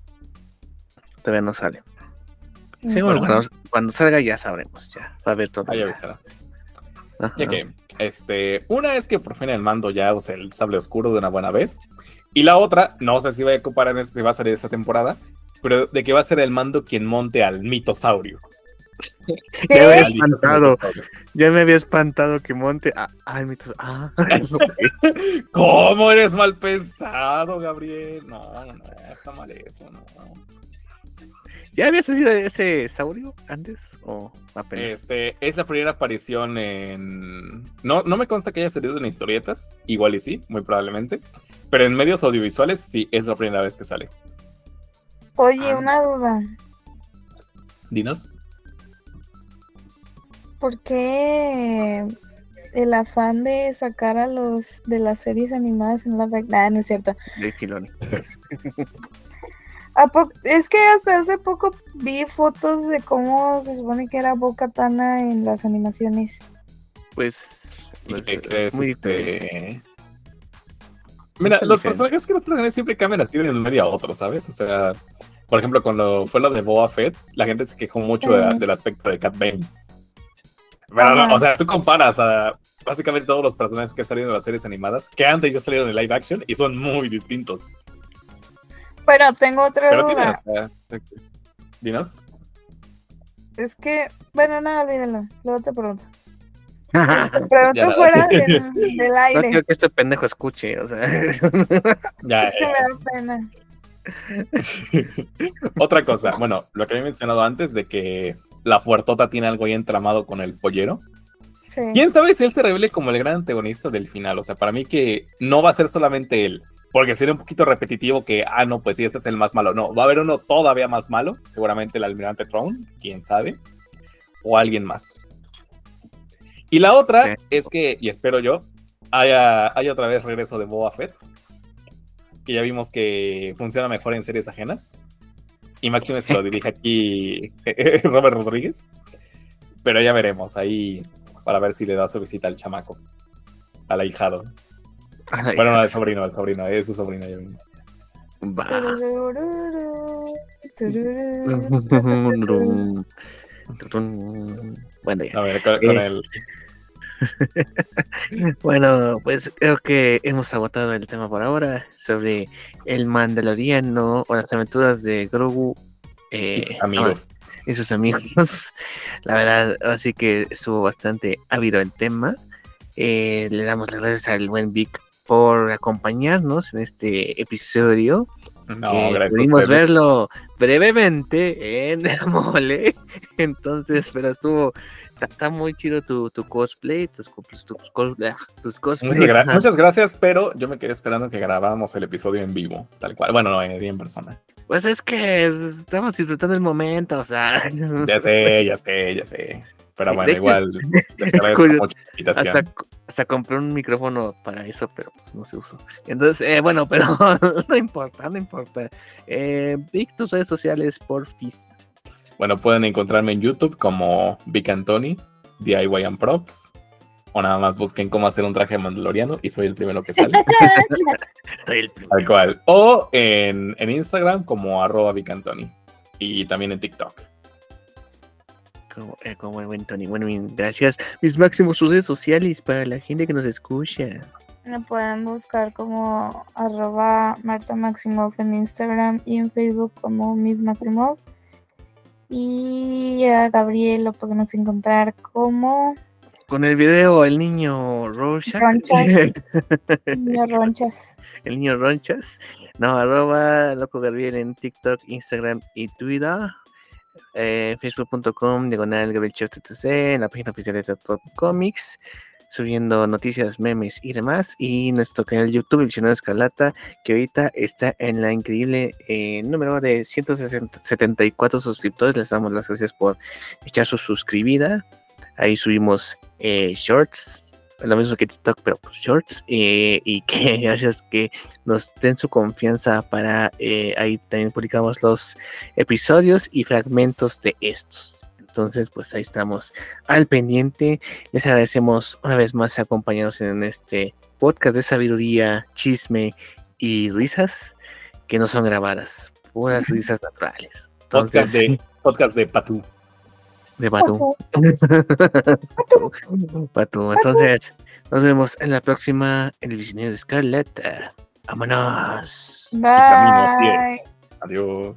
Todavía no sale. Mm. Seguro, Bueno. cuando, cuando salga ya sabremos, ya, va a ver todo. Ahí avisará. Ajá. Ya que, este, una es que por fin el mando ya usa el sable oscuro de una buena vez. Y la otra, no sé si va a ocupar en este, si va a salir esta temporada, pero de que va a ser el mando quien monte al mitosaurio. Ya me había espantado, Mitosaurio. ya me había espantado que monte. Ah, ay, mitos. Ah. ¿Cómo eres mal pensado, Gabriel? No, no, está mal eso, no. ¿Ya había salido ese saurio antes? ¿O apenas? Este, es la primera aparición en. No, no me consta que haya salido en historietas, igual y sí, muy probablemente. Pero en medios audiovisuales sí es la primera vez que sale. Oye, Ah. una duda. Dinos. ¿Por qué el afán de sacar a los de las series animadas en la Nah, no es cierto. De Filoni. ¿A po- Es que hasta hace poco vi fotos de cómo se supone que era Boca Tana en las animaciones. Pues. ¿Y pues, qué es crees? muy este? Mira, los personajes que los personajes siempre cambian así de un medio a otro, ¿sabes? O sea, por ejemplo, cuando fue lo de Boba Fett, la gente se quejó mucho de- del aspecto de Cat Bane. Pero, no, o sea, tú comparas a básicamente todos los personajes que han salido en las series animadas, que antes ya salieron en live action y son muy distintos. Pero tengo otra Pero duda. dinos. Es que, bueno, no, olvídalo. Luego te pregunto. no Te pregunto Ya. fuera del, del aire. quiero que este pendejo escuche, o sea. Ya, Es que me da pena. Otra cosa, bueno, lo que había mencionado antes de que la fuertota tiene algo ahí entramado con el pollero. Sí. ¿Quién sabe si él se revele como el gran antagonista del final? O sea, para mí que no va a ser solamente él, porque sería un poquito repetitivo que, ah, no, pues sí, este es el más malo. No, va a haber uno todavía más malo, seguramente el almirante Throne, quién sabe, o alguien más. Y la otra Sí. es que, y espero yo, haya, haya otra vez regreso de Boba Fett, que ya vimos que funciona mejor en series ajenas. Y Máxime se lo dirige aquí Robert Rodríguez. Pero ya veremos ahí para ver si le da su visita al chamaco, al ahijado. Ay, Bueno, no, al sobrino, al sobrino, es su sobrino, ya vimos. Bueno, ya. A ver, con, con Es- el. Bueno, pues creo que hemos agotado el tema por ahora sobre el Mandaloriano o las aventuras de Grogu eh, y sus amigos. y sus amigos. La verdad, así que estuvo bastante ávido el tema. Eh, le damos las gracias al buen Vic por acompañarnos en este episodio. No, Eh, gracias. pudimos verlo brevemente en el mole. Entonces, pero estuvo. Está, muy chido tu, tu cosplay, tus, cos- tus, ah, tus cosplays. Muchas, gra- ah, muchas gracias, pero yo me quedé esperando que grabáramos el episodio en vivo, tal cual. Bueno, no, en en persona. Pues es que pues, estamos disfrutando el momento, o sea. Ya sé, ya sé, ya sé. Pero Sí, bueno, igual les agradezco Curioso. mucho la invitación. Hasta, hasta compré un micrófono para eso, pero pues no se usó. Entonces, eh, bueno, pero no importa, no importa. Eh, Vic, tus redes sociales, porfis. Bueno, pueden encontrarme en YouTube como Vic Antoni, DIY and Props. O nada más busquen cómo hacer un traje mandaloriano y soy el primero que sale. Soy el primero. tal cual. O en, en Instagram como arroba Vic Antoni. Y también en TikTok. Como, eh, como el buen Tony. Bueno, bien, gracias. Mis máximos redes sociales para la gente que nos escucha. Me pueden buscar como arroba Marta Maximov en Instagram y en Facebook como Miss Maximov. Y a Gabriel lo podemos encontrar como Con el video El Niño Rorschach. Ronchas. Niño Ronchas. el Niño Ronchas. No, arroba Loco Gabriel en TikTok, Instagram y Twitter. Eh, Facebook.com, diagonal Gabriel en la página oficial de Tattoo Comics, subiendo noticias, memes y demás. Y nuestro canal YouTube, El Visionario Escarlata, que ahorita está en la increíble eh, número de 174 suscriptores. Les damos las gracias por echar su suscribida. Ahí subimos eh, shorts, lo mismo que TikTok, pero pues shorts. eh, y que gracias que nos den su confianza para eh, ahí también publicamos los episodios y fragmentos de estos. Entonces, pues ahí estamos al pendiente. Les agradecemos una vez más acompañarnos en este podcast de sabiduría, chisme y risas que no son grabadas, puras risas naturales. Podcast de, podcast de Patú. De Batu. Batu. Entonces, nos vemos en la próxima en el visionario de Escarlata. Vámonos. Bye. Adiós.